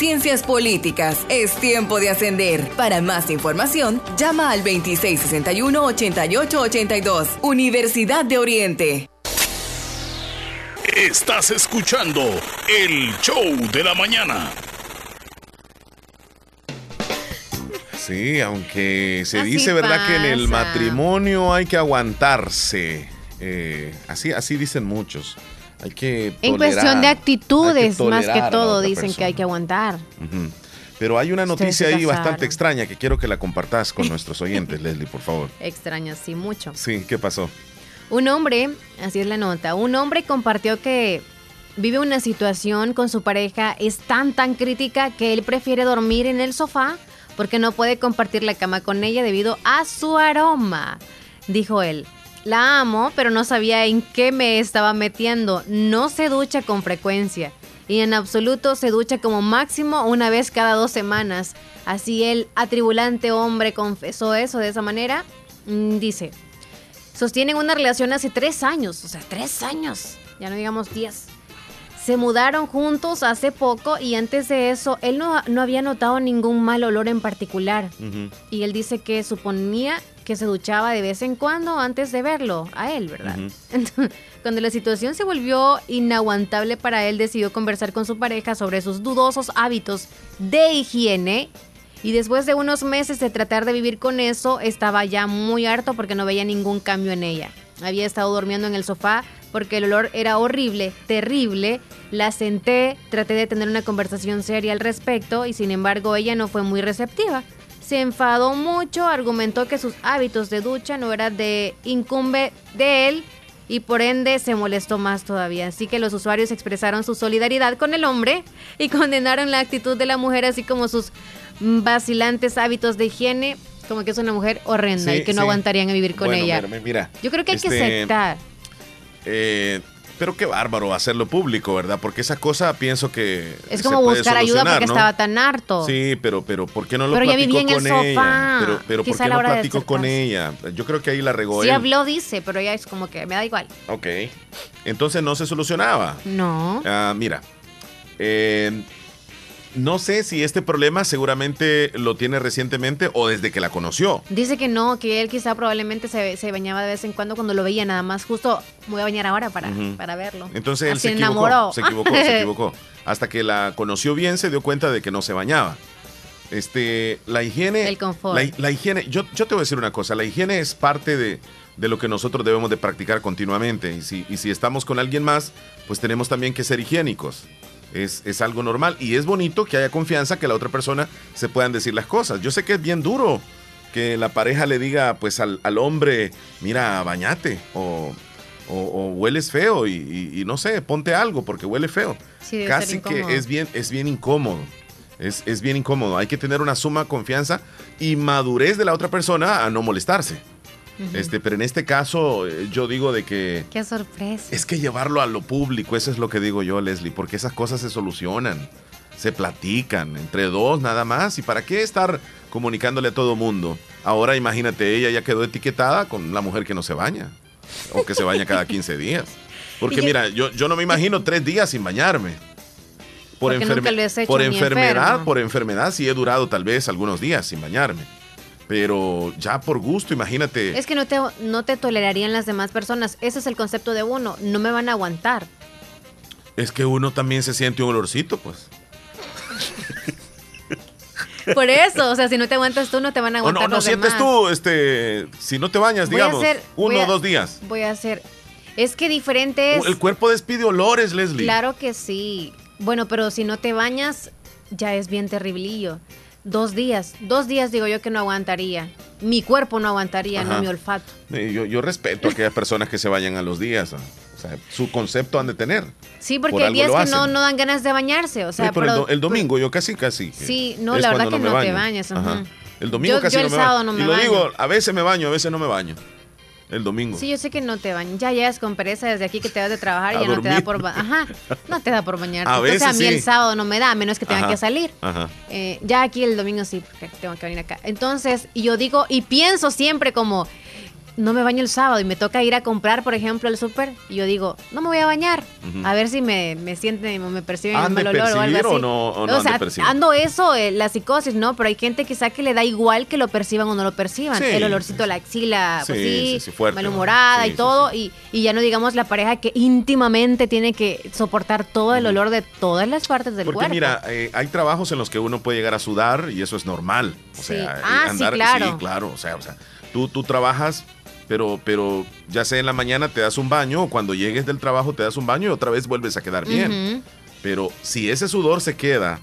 Ciencias Políticas. Es tiempo de ascender. Para más información, llama al 2661-8882. Universidad de Oriente. Estás escuchando el show de la mañana. Sí, aunque se dice, ¿verdad? Que en el matrimonio hay que aguantarse. Eh, así, así dicen muchos. Hay que en cuestión de actitudes, más que todo, dicen que hay que aguantar. Pero hay una noticia ahí bastante extraña que quiero que la compartas con nuestros oyentes, Leslie, por favor. Extraña, sí, mucho. Sí, ¿qué pasó? Un hombre, así es la nota, un hombre compartió que vive una situación con su pareja, es tan, tan crítica que él prefiere dormir en el sofá porque no puede compartir la cama con ella debido a su aroma, dijo él. La amo, pero no sabía en qué me estaba metiendo. No se ducha con frecuencia. Y en absoluto se ducha como máximo una vez cada dos semanas. Así el atribulante hombre confesó eso de esa manera. Mm, dice, sostienen una relación hace tres años. O sea, tres años. Ya no digamos diez. Se mudaron juntos hace poco y antes de eso él no, no había notado ningún mal olor en particular. Y él dice que suponía que se duchaba de vez en cuando antes de verlo a él, ¿verdad? Entonces, cuando la situación se volvió inaguantable para él, decidió conversar con su pareja sobre sus dudosos hábitos de higiene. Y después de unos meses de tratar de vivir con eso, estaba ya muy harto porque no veía ningún cambio en ella. Había estado durmiendo en el sofá porque el olor era horrible, terrible. La senté, traté de tener una conversación seria al respecto y sin embargo ella no fue muy receptiva se enfadó mucho, argumentó que sus hábitos de ducha no eran de incumbe de él y por ende se molestó más todavía. Así que los usuarios expresaron su solidaridad con el hombre y condenaron la actitud de la mujer así como sus vacilantes hábitos de higiene, como que es una mujer horrenda y que no aguantarían a vivir con ella. Mira, Yo creo que hay que este, aceptar. Eh, pero qué bárbaro hacerlo público, ¿verdad? Porque esa cosa pienso que. Es como buscar ayuda porque estaba tan harto. Sí, pero, pero ¿por qué no lo pero platico ya con ella? Sofá. Pero, pero ¿por qué no platico con ella? Yo creo que ahí la regó. Sí, habló, dice, pero ella es como que me da igual. Ok. Entonces no se solucionaba. No. Ah, mira. Eh, no sé si este problema seguramente lo tiene recientemente o desde que la conoció. Dice que no, que él quizá probablemente se, bañaba de vez en cuando cuando lo veía nada más. Justo me voy a bañar ahora para, para verlo. Entonces él se equivocó, se equivocó, se equivocó. Hasta que la conoció bien se dio cuenta de que no se bañaba. Este, la higiene. El confort. La, higiene, yo, yo te voy a decir una cosa, la higiene es parte de, de lo que nosotros debemos de practicar continuamente. Y si, y si estamos con alguien más, pues tenemos también que ser higiénicos. Es, algo normal y es bonito que haya confianza que la otra persona se puedan decir las cosas. Yo sé que es bien duro que la pareja le diga pues al, hombre, mira, bañate o, o, hueles feo y, no sé, ponte algo porque huele feo. Casi que es bien, es bien incómodo. Es, es, bien incómodo. Hay que tener una suma confianza y madurez de la otra persona a no molestarse. Este, pero en este caso, eh, yo digo de que. Qué sorpresa. Es que llevarlo a lo público, eso es lo que digo yo, Leslie, porque esas cosas se solucionan, se platican entre dos nada más. ¿Y para qué estar comunicándole a todo mundo? Ahora imagínate, ella ya quedó etiquetada con la mujer que no se baña, o que se baña cada 15 días. Porque mira, yo, yo no me imagino tres días sin bañarme. Por, por enfermedad, por enfermedad sí he durado tal vez algunos días sin bañarme pero ya por gusto, imagínate. Es que no te, no te tolerarían las demás personas. Ese es el concepto de uno. No me van a aguantar. Es que uno también se siente un olorcito, pues. Por eso, o sea, si no te aguantas tú, no te van a aguantar. no, no sientes tú, este, si no te bañas, digamos, uno o dos días. Voy a hacer. Es que diferente es. El cuerpo despide olores, Leslie. Claro que sí. Bueno, pero si no te bañas, ya es bien terriblillo. Dos días, dos días digo yo que no aguantaría. Mi cuerpo no aguantaría, no mi olfato. Yo, respeto a aquellas personas que se vayan a los días. O sea, su concepto han de tener. Sí, porque hay días que no, no, dan ganas de bañarse. O sea, pero, el, domingo yo casi, casi. Sí, no, la verdad que no, te bañas. El domingo casi no me baño. y lo digo, a veces me baño, a veces no me baño el domingo. Sí, yo sé que no te bañas. Ya llegas con pereza desde aquí que te vas de trabajar y ya no te da por Ajá, no te da por bañarte. A veces a mí el sábado no me da, a menos que tenga que salir. Ajá. Eh, ya aquí el domingo sí, porque tengo que venir acá. Entonces, yo digo y pienso siempre como no me baño el sábado y me toca ir a comprar, por ejemplo, el súper, y yo digo, no me voy a bañar, a ver si me, me sienten o me perciben un mal olor o algo así. O, no, o, no o sea, ando eso, eh, la psicosis, ¿no? Pero hay gente quizá que le da igual que lo perciban o no lo perciban. el olorcito a la axila, pues sí, malhumorada y todo, y, y, ya no digamos la pareja que íntimamente tiene que soportar todo el olor de todas las partes del Porque cuerpo. mira, eh, hay trabajos en los que uno puede llegar a sudar y eso es normal. O sea, eh, ah, sí, claro. Sí, claro. O sea, o sea tú, tú trabajas pero, pero ya sea en la mañana te das un baño o cuando llegues del trabajo te das un baño y otra vez vuelves a quedar bien. Pero si ese sudor se queda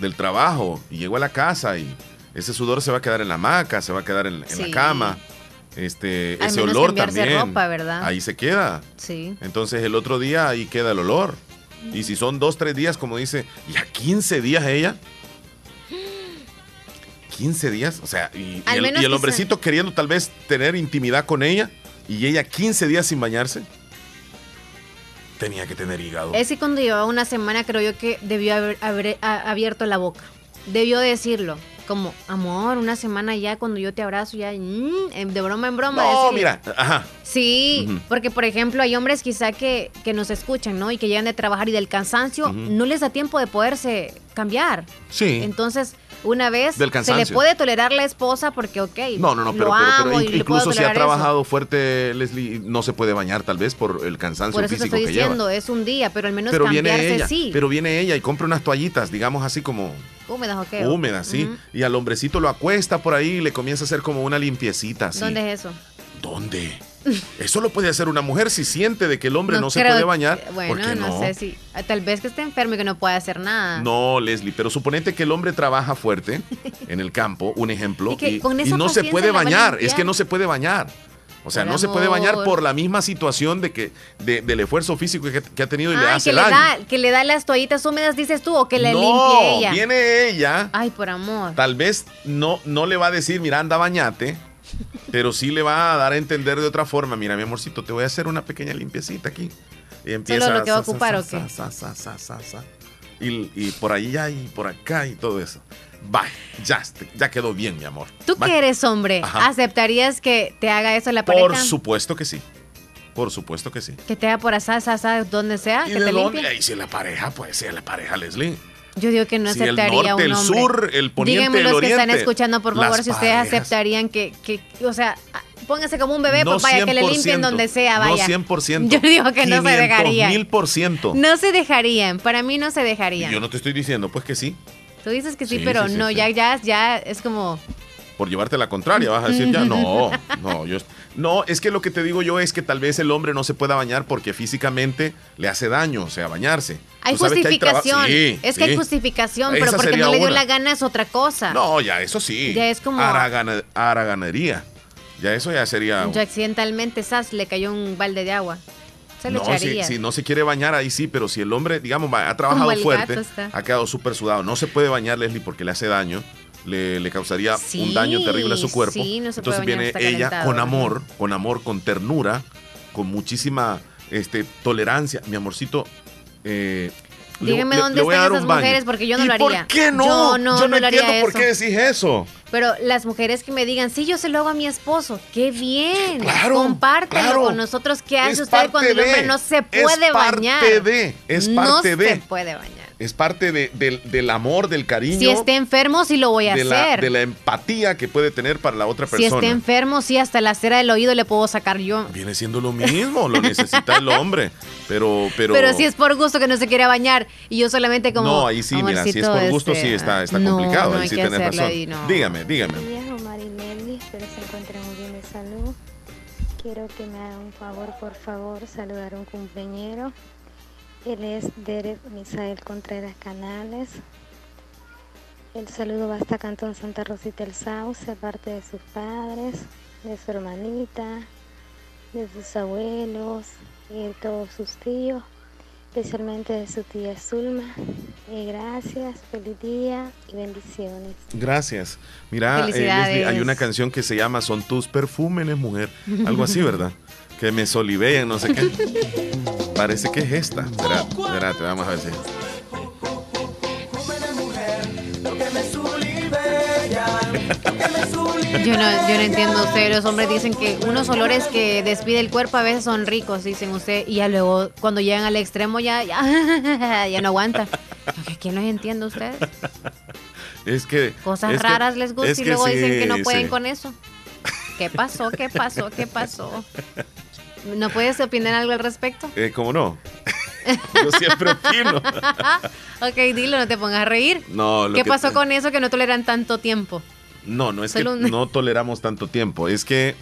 del trabajo y llego a la casa y ese sudor se va a quedar en la hamaca, se va a quedar en, la cama. Este, ese olor también. Ropa, ¿verdad? Ahí se queda. Sí. Entonces el otro día ahí queda el olor. Y si son dos, tres días, como dice, y a 15 días ella, 15 días, o sea, y, el, hombrecito queriendo tal vez tener intimidad con ella y ella 15 días sin bañarse. Tenía que tener hígado. Es que cuando llevaba una semana creo yo que debió haber, abierto la boca. Debió decirlo. Como, amor, una semana ya cuando yo te abrazo ya, mm, de broma en broma. No, mira, ajá. Sí, porque por ejemplo hay hombres quizá que, que nos escuchan, ¿no? Y que llegan de trabajar y del cansancio no les da tiempo de poderse cambiar. Sí. Entonces, una vez se le puede tolerar la esposa porque, ok, no, no, no, pero, incluso si ha trabajado fuerte, Leslie, no se puede bañar tal vez por el cansancio por eso físico te estoy diciendo, es un día, pero al menos pero cambiarse viene ella, sí. Pero viene ella y compra unas toallitas, digamos así como... Húmedas, ok. Húmedas, sí. Y al hombrecito lo acuesta por ahí y le comienza a hacer como una limpiecita así. ¿Dónde es eso? ¿Dónde? Eso lo puede hacer una mujer si siente de que el hombre no, se puede bañar. Bueno, no, sé si. Tal vez que esté enfermo y que no pueda hacer nada. No, Leslie, pero suponete que el hombre trabaja fuerte en el campo, un ejemplo, y, no se puede bañar. Es que no se puede bañar. O sea, no se puede bañar por la misma situación de que del esfuerzo físico que, ha tenido y le hace que. Le da, que le da las toallitas húmedas, dices tú, o que le limpie ella. viene ella. Ay, por amor. Tal vez no, no le va a decir, mira, anda, bañate pero sí le va a dar a entender de otra forma. Mira, mi amorcito, te voy a hacer una pequeña limpiecita aquí. Y empieza. ¿Solo lo que va a ocupar o qué? Y, y, por allá y por acá y todo eso. Va, ya, ya quedó bien, mi amor. Tú que eres hombre, ¿aceptarías que te haga eso la pareja? Por supuesto que sí. Por supuesto que sí. Que te haga por asá, asá, donde sea. ¿Y que te dónde? Y si la pareja, pues si la pareja, Leslie. Yo digo que no aceptaría el norte, un el sur, el poniente, Díganme los que están escuchando, por favor, si ustedes aceptarían que, que, o sea, póngase como un bebé, pues vaya, que le limpien donde sea, vaya. No 100%. Yo digo que no se dejarían. Mil por ciento. No se dejarían, para mí no se dejarían. Yo no te estoy diciendo, pues que sí. Tú dices que sí, pero no, ya, ya, ya es como por llevarte la contraria, vas a decir ya, no, no, yo, no, es que lo que te digo yo es que tal vez el hombre no se pueda bañar porque físicamente le hace daño, o sea, bañarse. Hay justificación, es que hay justificación, pero porque no le dio la gana es otra cosa. No, ya eso sí. Ya es como... Haraganería. Ya eso ya sería... Yo accidentalmente, Sas, le cayó un balde de agua. Se no, si, si, no se quiere bañar ahí sí, pero si el hombre, digamos, ha trabajado fuerte, ha quedado súper sudado, no se puede bañar, Leslie, porque le hace daño le, causaría un daño terrible a su cuerpo. Entonces viene ella con amor, con amor, con ternura, con muchísima este, tolerancia. Mi amorcito, eh, Dígame dónde están esas mujeres porque yo no lo haría. ¿Por qué no? Yo no, yo no, lo haría por qué decís eso. Pero las mujeres que me digan, sí, yo se lo hago a mi esposo, qué bien. Claro, Compártelo con nosotros. ¿Qué hace usted cuando el hombre no se puede bañar? Es parte de, es parte de. No se puede bañar es parte del amor, del cariño. Si esté enfermo, sí lo voy a hacer. de la empatía que puede tener para la otra persona. Si esté enfermo, sí, hasta la cera del oído le puedo sacar yo. Viene siendo lo mismo, lo necesita el hombre. Pero, pero. Pero si es por gusto que no se quiere bañar y yo solamente como. No, ahí sí, mira, si es por gusto, sí está, está complicado. ahí sí tienes razón. Dígame, dígame. espero se encuentren muy bien de salud. Quiero que me hagan un favor, por favor, saludar a un cumpleañero él es Derek Misael Contreras Canales. El saludo va hasta Cantón Santa Rosita el Sauce, aparte de sus padres, de su hermanita, de sus abuelos y de todos sus tíos, especialmente de su tía Zulma. Y gracias, feliz día y bendiciones. Gracias. Mira, eh, hay una canción que se llama Son tus perfúmenes, mujer. Algo así, ¿verdad? que me solivean, no sé qué. Parece que es esta. Espérate, vamos a ver si. Yo no, yo no entiendo ustedes, los hombres dicen que unos olores que despide el cuerpo a veces son ricos, dicen usted, y ya luego cuando llegan al extremo ya, ya, ya no aguanta. ¿Quién los entiende ustedes? Es que... Cosas raras les gusta y luego dicen que no pueden con eso. ¿Qué pasó? ¿Qué pasó? ¿Qué pasó? ¿No puedes opinar algo al respecto? Eh, ¿Cómo no? Yo siempre opino. ok, dilo, no te pongas a reír. No, ¿Qué pasó con eso que no toleran tanto tiempo? No, no es que no toleramos tanto tiempo. Es que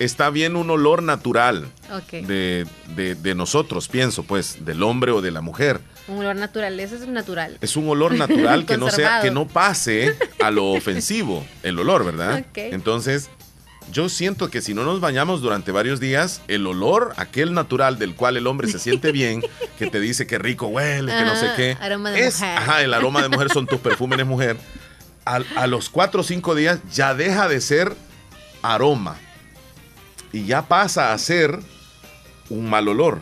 está bien un olor natural de, de, nosotros, pienso, pues, del hombre o de la mujer. Un olor natural, eso es natural. Es un olor natural que no sea, que no pase a lo ofensivo, el olor, ¿verdad? Entonces, yo siento que si no nos bañamos durante varios días, el olor, aquel natural del cual el hombre se siente bien, que te dice que rico huele, que no sé qué, aroma de es, ajá, el aroma de mujer son tus perfumes mujer. A, los cuatro o cinco días ya deja de ser aroma y ya pasa a ser un mal olor.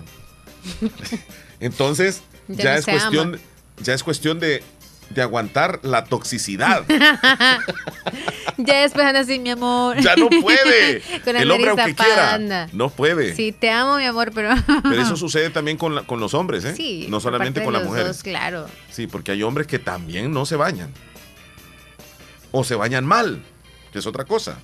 Entonces, ya, es cuestión, ya es cuestión de de aguantar la toxicidad. ya después anda así, mi amor. Ya no puede. el, hombre aunque quiera, no puede. Sí, te amo, mi amor, pero... pero eso sucede también con, con los hombres, ¿eh? Sí. No solamente con las mujeres. claro. Sí, porque hay hombres que también no se bañan. O se bañan mal, que es otra cosa.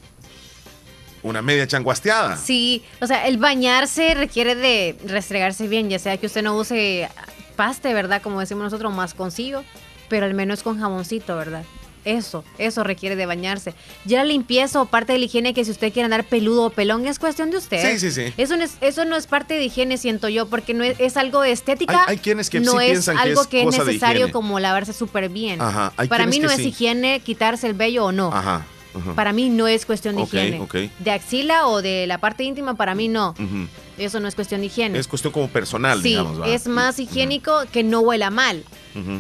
Una media changuasteada. Sí, o sea, el bañarse requiere de restregarse bien, ya sea que usted no use paste, ¿verdad? Como decimos nosotros, más consigo pero al menos con jaboncito, ¿verdad? Eso, eso requiere de bañarse. Ya la limpieza o parte de la higiene que si usted quiere andar peludo o pelón es cuestión de usted. Sí, sí, sí. Eso no es, eso no es parte de higiene, siento yo, porque no es, algo de estética. Hay, quienes que no es algo que es, necesario como lavarse súper bien. Ajá. Para mí no es higiene quitarse el vello o no. Ajá. Para mí no es cuestión de higiene. De axila o de la parte íntima, para mí no. Eso no es cuestión de higiene. Es cuestión como personal, sí, digamos. Es más higiénico que no huela mal.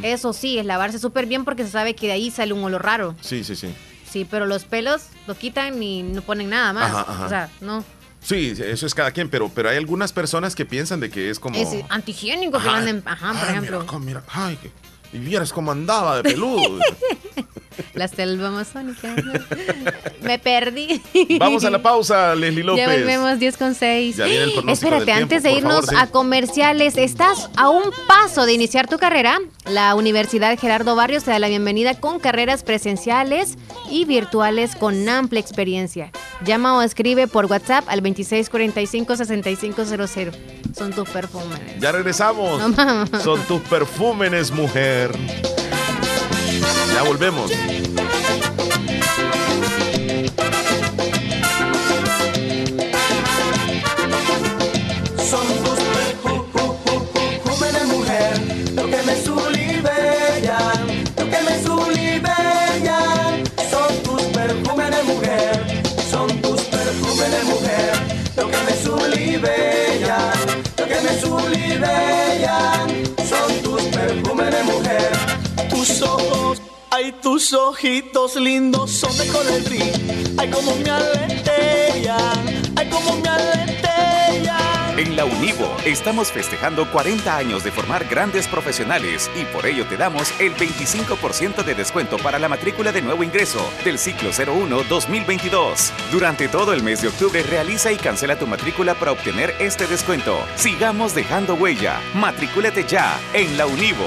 Eso sí, es lavarse súper bien porque se sabe que de ahí sale un olor raro. Sí, sí, sí. Sí, pero los pelos lo quitan y no ponen nada más. O sea, no. Sí, eso es cada quien, pero, pero hay algunas personas que piensan de que es como... Es antihigiénico que anden, ajá, por ejemplo. Mira, ay, y vieras cómo andaba de peludo. La selva amazónica. Me perdí. Vamos a la pausa, Leslie López. Ya volvemos 10 con 6. Espérate, antes de irnos a comerciales, ¿estás a un paso de iniciar tu carrera? La Universidad Gerardo Barrios te da la bienvenida con carreras presenciales y virtuales con amplia experiencia. Llama o escribe por WhatsApp al 2645-6500. Son tus perfúmenes. Ya regresamos. Son tus perfúmenes, mujer. Ya volvemos. Tus ojos Ay, tus ojitos lindos son de colibrí. Ay, como me aletean. Ay, como me aletean. En la Univo estamos festejando 40 años de formar grandes profesionales y por ello te damos el 25% de descuento para la matrícula de nuevo ingreso del ciclo 01-2022. Durante todo el mes de octubre realiza y cancela tu matrícula para obtener este descuento. Sigamos dejando huella. Matrículate ya en la Univo.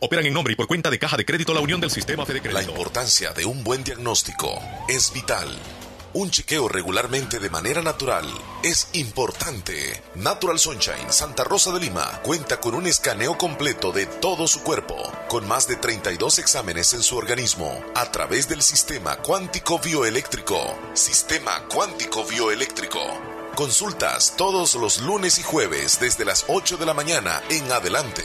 operan en nombre y por cuenta de Caja de Crédito La Unión del Sistema Fede Crédito. La importancia de un buen diagnóstico es vital. Un chequeo regularmente de manera natural es importante. Natural Sunshine Santa Rosa de Lima cuenta con un escaneo completo de todo su cuerpo, con más de 32 exámenes en su organismo, a través del sistema cuántico bioeléctrico. Sistema cuántico bioeléctrico. Consultas todos los lunes y jueves desde las 8 de la mañana en adelante.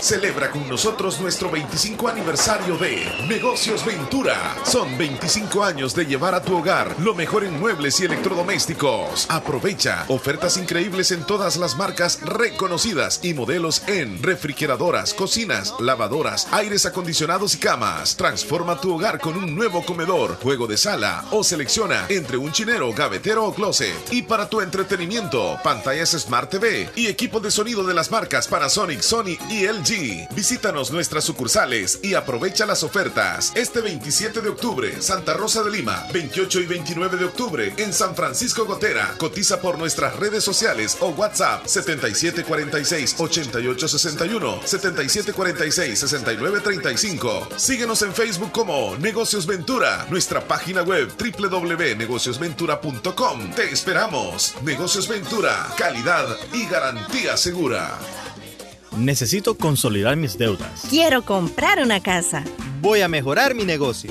Celebra con nosotros nuestro 25 aniversario de Negocios Ventura. Son 25 años de llevar a tu hogar lo mejor en muebles y electrodomésticos. Aprovecha ofertas increíbles en todas las marcas reconocidas y modelos en refrigeradoras, cocinas, lavadoras, aires acondicionados y camas. Transforma tu hogar con un nuevo comedor, juego de sala o selecciona entre un chinero, gavetero o closet. Y para tu entretenimiento, pantallas Smart TV y equipo de sonido de las marcas Panasonic, Sony y LG. Visítanos nuestras sucursales y aprovecha las ofertas. Este 27 de octubre, Santa Rosa de Lima. 28 y 29 de octubre, en San Francisco Gotera. Cotiza por nuestras redes sociales o WhatsApp 7746-8861, 7746-6935. Síguenos en Facebook como Negocios Ventura, nuestra página web www.negociosventura.com. Te esperamos. Negocios Ventura, calidad y garantía segura. Necesito consolidar mis deudas. Quiero comprar una casa. Voy a mejorar mi negocio.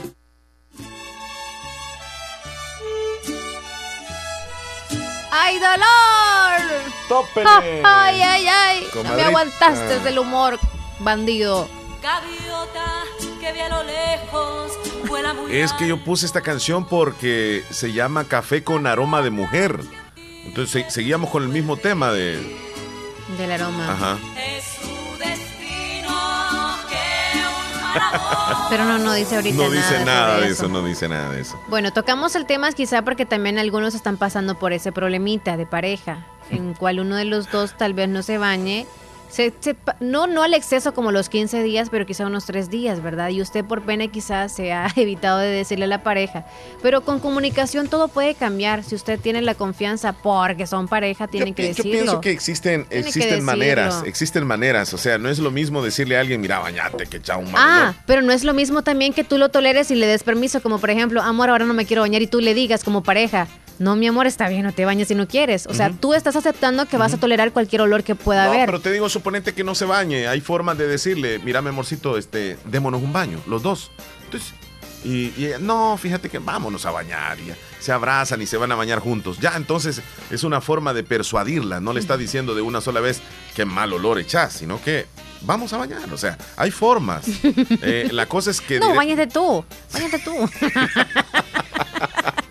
¡Ay, dolor! ¡Tópele! ¡Ay, ay, ay! No me aguantaste del humor, bandido. que vi a lo lejos Es que yo puse esta canción porque se llama Café con aroma de mujer. Entonces seguíamos con el mismo tema de... Del aroma. Ajá. Pero no, no dice ahorita nada. No dice nada de eso. no dice nada de eso. Bueno, tocamos el tema quizá porque también algunos están pasando por ese problemita de pareja, en cual uno de los dos tal vez no se bañe no, no al exceso como los 15 días, pero quizá unos 3 días, ¿verdad? Y usted por pena quizás se ha evitado de decirle a la pareja. Pero con comunicación todo puede cambiar. Si usted tiene la confianza porque son pareja, tiene que decirlo. Yo pienso que existen, existen maneras, existen maneras. O sea, no es lo mismo decirle a alguien, mira, bañate, que chao un Ah, pero no es lo mismo también que tú lo toleres y le des permiso, como por ejemplo, amor, ahora no me quiero bañar y tú le digas como pareja, no, mi amor, está bien, no te bañes si no quieres. O sea, tú estás aceptando que vas a tolerar cualquier olor que pueda no, haber. Pero te digo, suponete que no se bañe. Hay formas de decirle, mira, mi amorcito, este, démonos un baño, los dos. Entonces, y, no, fíjate que vámonos a bañar. Y se abrazan y se van a bañar juntos. Ya, entonces es una forma de persuadirla. No le está diciendo de una sola vez que mal olor echas, sino que vamos a bañar. O sea, hay formas. Eh, la cosa es que. No, bañate tú. Bañate tú.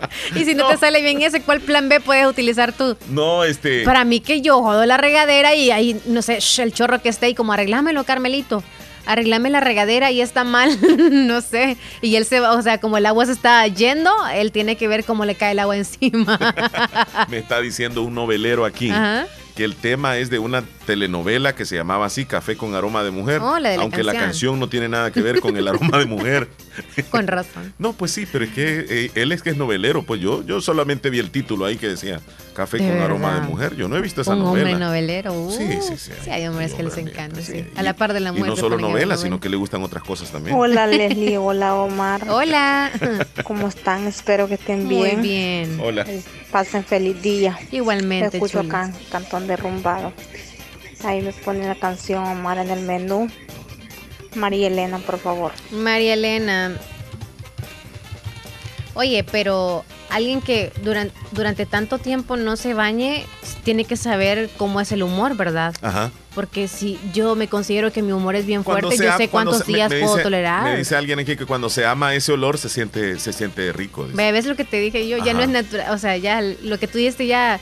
y si no, te sale bien ese, ¿cuál plan B puedes utilizar tú? No, este. Para mí que yo jodo la regadera y ahí, no sé, el chorro que esté y como arreglámelo, Carmelito. Arreglame la regadera y está mal, no sé. Y él se va, o sea, como el agua se está yendo, él tiene que ver cómo le cae el agua encima. Me está diciendo un novelero aquí. Que el tema es de una telenovela que se llamaba así, Café con aroma de mujer, oh, aunque la canción no tiene nada que ver con el aroma de mujer. Con razón. no, pues sí, pero es que eh, él es que es novelero, pues yo, yo solamente vi el título ahí que decía Café con aroma de mujer. Yo no he visto esa Un novela. hombre novelero. Uh, sí, sí, sí. Sí, hay hombres que les encanta, sí. A la par de la mujer. Y no solo novelas, sino que le gustan otras cosas también. Hola Leslie, hola Omar. Hola. ¿Cómo están? Espero que estén bien. Muy bien. Hola. Pasen feliz día. Igualmente. escucho acá, Cantón Derrumbado. Ahí me pone la canción Omar en el menú. María Elena, por favor. María Elena. Oye, pero alguien que durante, durante tanto tiempo no se bañe, tiene que saber cómo es el humor, ¿verdad? Ajá. Porque si yo me considero que mi humor es bien fuerte, yo sé cuántos días puedo tolerar. Me dice alguien aquí que cuando se ama ese olor se siente, se siente rico. ¿Ves lo que te dije yo? Ya no es natural, o sea, ya lo que tú dijiste ya...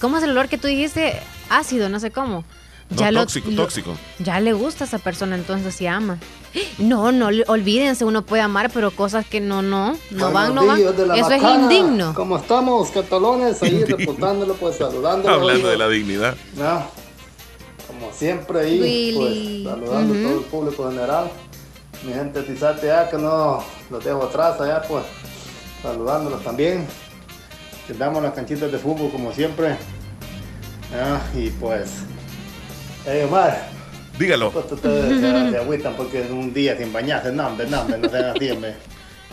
¿Cómo es el olor que tú dijiste? ácido, no sé cómo. Ya tóxico, tóxico. Ya le gusta a esa persona, entonces si ama. No, no, olvídense, uno puede amar, pero cosas que no, no, no van, no van. Eso es indigno. ¿Cómo estamos, catalones? Ahí reportándolo, pues saludándolo. Hablando de la dignidad. No, como siempre ahí, pues saludando a todo el público general. Mi gente Tizate, ya que no los dejo atrás allá, pues saludándolos también. Damos las canchitas de fútbol como siempre. Ah, y pues, hey Omar. Dígalo. Agüitan porque un día sin bañarse, no, hombre, no, no sean así,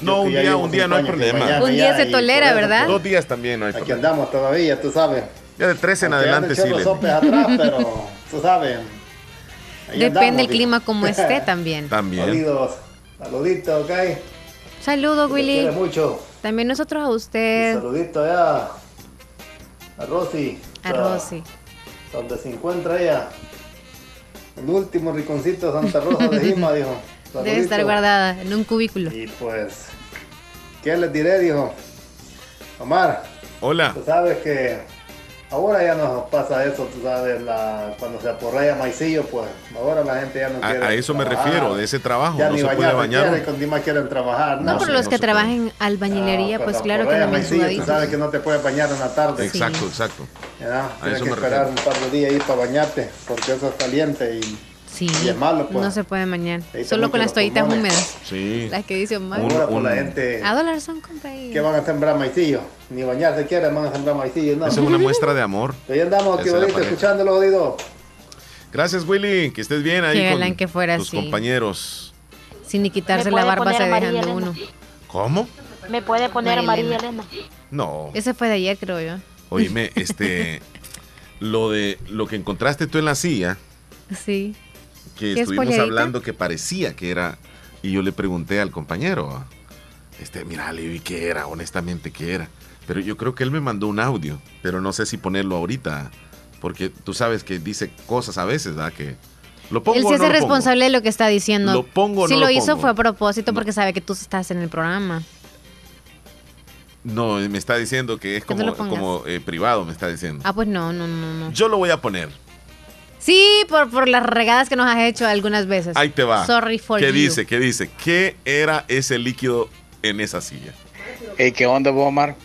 No, un día, un día no hay problema. Un día se tolera, ¿verdad? Dos días también no hay problema. Aquí andamos todavía, tú sabes. Ya de tres en adelante sí. los sopes atrás, pero tú sabes. Depende del clima como esté también. También. Saludos, saluditos, ok. Saludos, Willy. mucho. También nosotros a usted. saludito allá a Rosy. A Rosy. Donde se encuentra ella. El último riconcito de Santa Rosa de Lima, dijo. Debe estar guardada en un cubículo. Y pues, ¿qué les diré? Dijo. Omar. Hola. Tú sabes que Ahora ya no pasa eso, tú sabes, la, cuando se aporrea maicillo, pues ahora la gente ya no a, quiere. A eso me refiero, de ese trabajo. Ya no ni se puede bañar. Quieren, más quieren trabajar. No, no pero los que trabajen albañilería, pues claro que no me Tú sabes que no te puedes bañar en la tarde. Exacto, exacto. Ya, tienes que esperar un par de días ahí para bañarte, porque eso es caliente y Sí, malo, pues. no se puede bañar. Solo con las toallitas húmedas. Sí. Las que dicen Omar. Ahora la gente. A dólares son Que van a sembrar maicillo. Ni bañarse quieren, van a sembrar maicillo. No. Es una muestra de amor. Ahí andamos aquí ahorita escuchándolo, oído. Gracias, Willy. Que estés bien ahí. con que fuera tus compañeros. Sin ni quitarse la barba se dejan de uno. ¿Cómo? ¿Me puede poner María Elena? No. Ese fue de ayer, creo yo. Oíme, este. lo de lo que encontraste tú en la silla. Sí que estuvimos hablando que parecía que era, y yo le pregunté al compañero, este, mira, le vi que era, honestamente que era. Pero yo creo que él me mandó un audio, pero no sé si ponerlo ahorita, porque tú sabes que dice cosas a veces, ¿verdad? Que lo pongo. Él sí es responsable de lo que está diciendo. Lo pongo. Si lo, hizo fue a propósito porque sabe que tú estás en el programa. No, me está diciendo que es como, como eh, privado, me está diciendo. Ah, pues no, no, no, no. Yo lo voy a poner. Sí, por, por las regadas que nos has hecho algunas veces. Ahí te va. Sorry for ¿Qué dice? ¿Qué dice? ¿Qué era ese líquido en esa silla? Hey, ¿qué onda, Omar?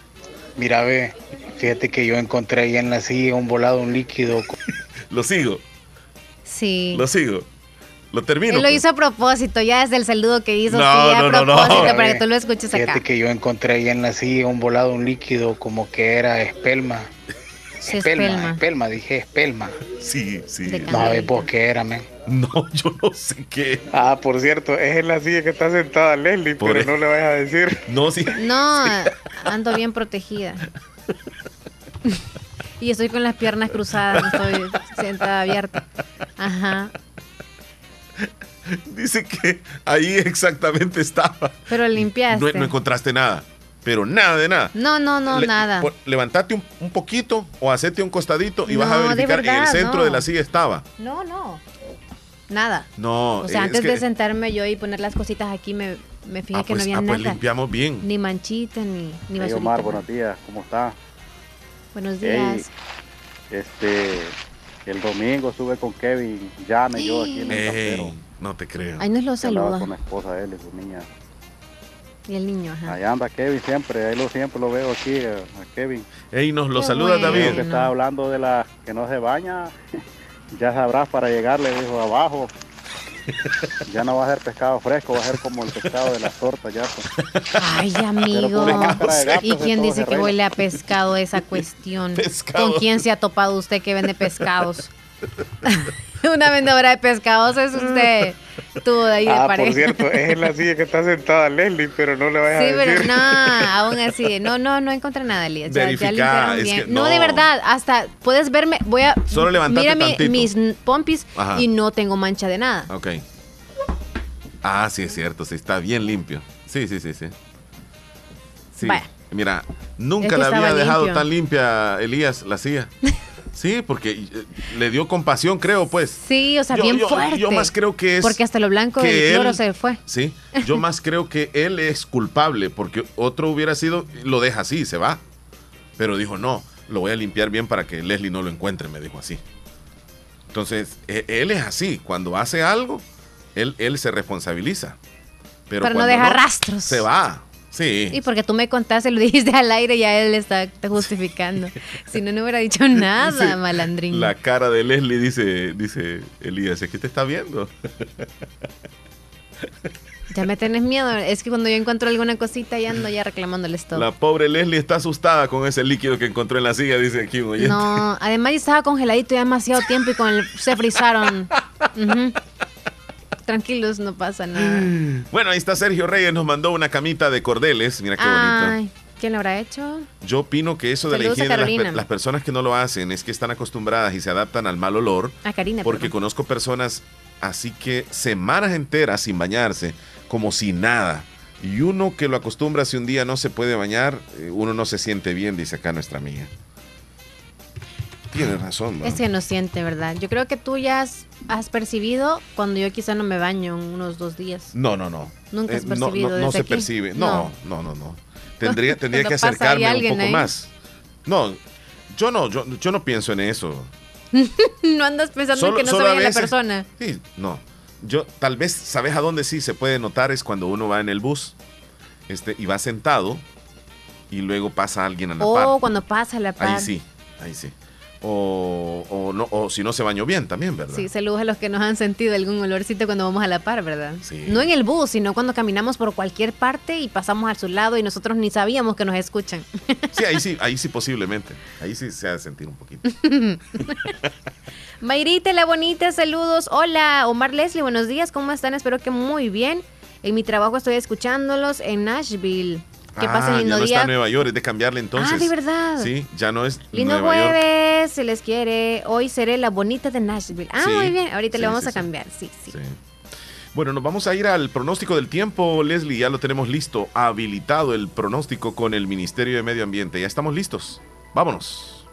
Mira, ve, fíjate que yo encontré ahí en la silla un volado, un líquido. Lo sigo. Sí. Lo sigo. Lo termino. Él lo pues. hizo a propósito, ya desde el saludo que hizo, sí, a propósito, para que tú lo escuches acá. Fíjate que yo encontré ahí en la silla un volado, un líquido como que era espelma. Espelma, espelma, dije espelma. Sí, sí. No, ¿vos qué era, men? No, yo no sé qué. Ah, por cierto, es en la silla que está sentada Leslie, pero no le vayas a decir. No, sí. No, ando bien protegida. y estoy con las piernas cruzadas, no estoy sentada abierta. Ajá. Dice que ahí exactamente estaba. Pero limpiaste. No, encontraste nada. Pero nada de nada. No, no, no, nada. levantate un, poquito o hacete un costadito y vas a verificar. en el centro de la silla estaba. No, no. Nada. No. O sea, antes de sentarme yo y poner las cositas aquí, me, me fijé ah, que no pues, había ah, nada. Pues limpiamos bien. Ni manchita, ni, ni hey, Omar, buenos días. ¿Cómo está? Buenos días. este, el domingo sube con Kevin. Llame yo aquí en el No te creo. Ahí nos lo saluda. Con la esposa de él y su niña. Y el niño, ajá. Ahí anda Kevin siempre, ahí lo siempre lo veo aquí, a, Kevin. Ey, nos lo saluda David. Que está hablando de la que no se baña. ya sabrás para llegar, le dijo abajo. Ya no va a ser pescado fresco, va a ser como el pescado de las tortas ya. Pues. Ay, amigo. ¿Y quién dice que huele a pescado esa cuestión? ¿Con quién se ha topado usted que vende pescados? Una vendedora de pescados es usted. Tú de ahí de ah, pareja. por cierto, es en la silla que está sentada Leslie, pero no le vayas a decir. Sí, pero no, aún así, no, no, no encontré nada, Elías. Ya, ya bien. no. de verdad, hasta puedes verme, voy a... Solo levantate Mira mis pompis y no tengo mancha de nada. Ok. Ah, sí, es cierto, sí, está bien limpio. Sí, sí, sí, sí. Sí. Mira, nunca la había dejado tan limpia, Elías, la silla. Sí, porque eh, le dio compasión, creo, pues. Sí, o sea, bien fuerte. Yo más creo que es. Porque hasta lo blanco del cloro se fue. Sí, yo más creo que él es culpable, porque otro hubiera sido, lo deja así, se va. Pero dijo, no, lo voy a limpiar bien para que Leslie no lo encuentre, me dijo así. Entonces, e, él es así, cuando hace algo, él, él se responsabiliza. Pero, no deja rastros. Se va. Sí. Y porque tú me contaste, lo dijiste al aire y ya él está justificando. si no, no hubiera dicho nada, malandrín. La cara de Leslie dice, dice Elías, ¿qué te está viendo? Ya me tenés miedo. Es que cuando yo encuentro alguna cosita ya ando ya reclamándoles todo. La pobre Leslie está asustada con ese líquido que encontró en la silla, dice aquí un No, además ya estaba congeladito ya demasiado tiempo y con el, se frizaron. Tranquilos, no pasa nada. Bueno, ahí está Sergio Reyes, nos mandó una camita de cordeles. Mira qué bonito. ¿Quién lo habrá hecho? Yo opino que eso de la higiene, las, personas que no lo hacen es que están acostumbradas y se adaptan al mal olor. A Karina. Porque conozco personas así que semanas enteras sin bañarse, como si nada. Y uno que lo acostumbra si un día no se puede bañar, eh, uno no se siente bien, dice acá nuestra amiga. Tienes razón. ¿no? Es que no siente, ¿verdad? Yo creo que tú ya has, percibido cuando yo quizá no me baño unos dos días. No, no, no. Nunca has percibido. no, no, se percibe. No, no, no, no. Tendría, tendría que acercarme un poco más. No, yo no, yo, yo no pienso en eso. no andas pensando en que no se vaya la persona. Sí, no. Yo tal vez, ¿sabes a dónde sí se puede notar? Es cuando uno va en el bus este, y va sentado y luego pasa alguien a la par. Oh, cuando pasa a la par. Ahí sí, ahí sí o, o, no, o si no se bañó bien también, ¿verdad? Sí, saludos a los que nos han sentido algún olorcito cuando vamos a la par, ¿verdad? No en el bus, sino cuando caminamos por cualquier parte y pasamos a su lado y nosotros ni sabíamos que nos escuchan. Sí, ahí sí, ahí sí posiblemente. Ahí sí se ha de sentir un poquito. Mayrita, la bonita, saludos. Hola, Omar Leslie, buenos días, ¿cómo están? Espero que muy bien. En mi trabajo estoy escuchándolos en Nashville. ¿Qué pasa, lindo ya no está en Nueva York, es de cambiarle entonces. Ah, de verdad. Sí, ya no es Lindo jueves, se les quiere. Hoy seré la bonita de Nashville. Ah, muy bien, ahorita le vamos a cambiar. Sí, sí, Bueno, nos vamos a ir al pronóstico del tiempo, Leslie. Ya lo tenemos listo, habilitado el pronóstico con el Ministerio de Medio Ambiente. Ya estamos listos. Vámonos.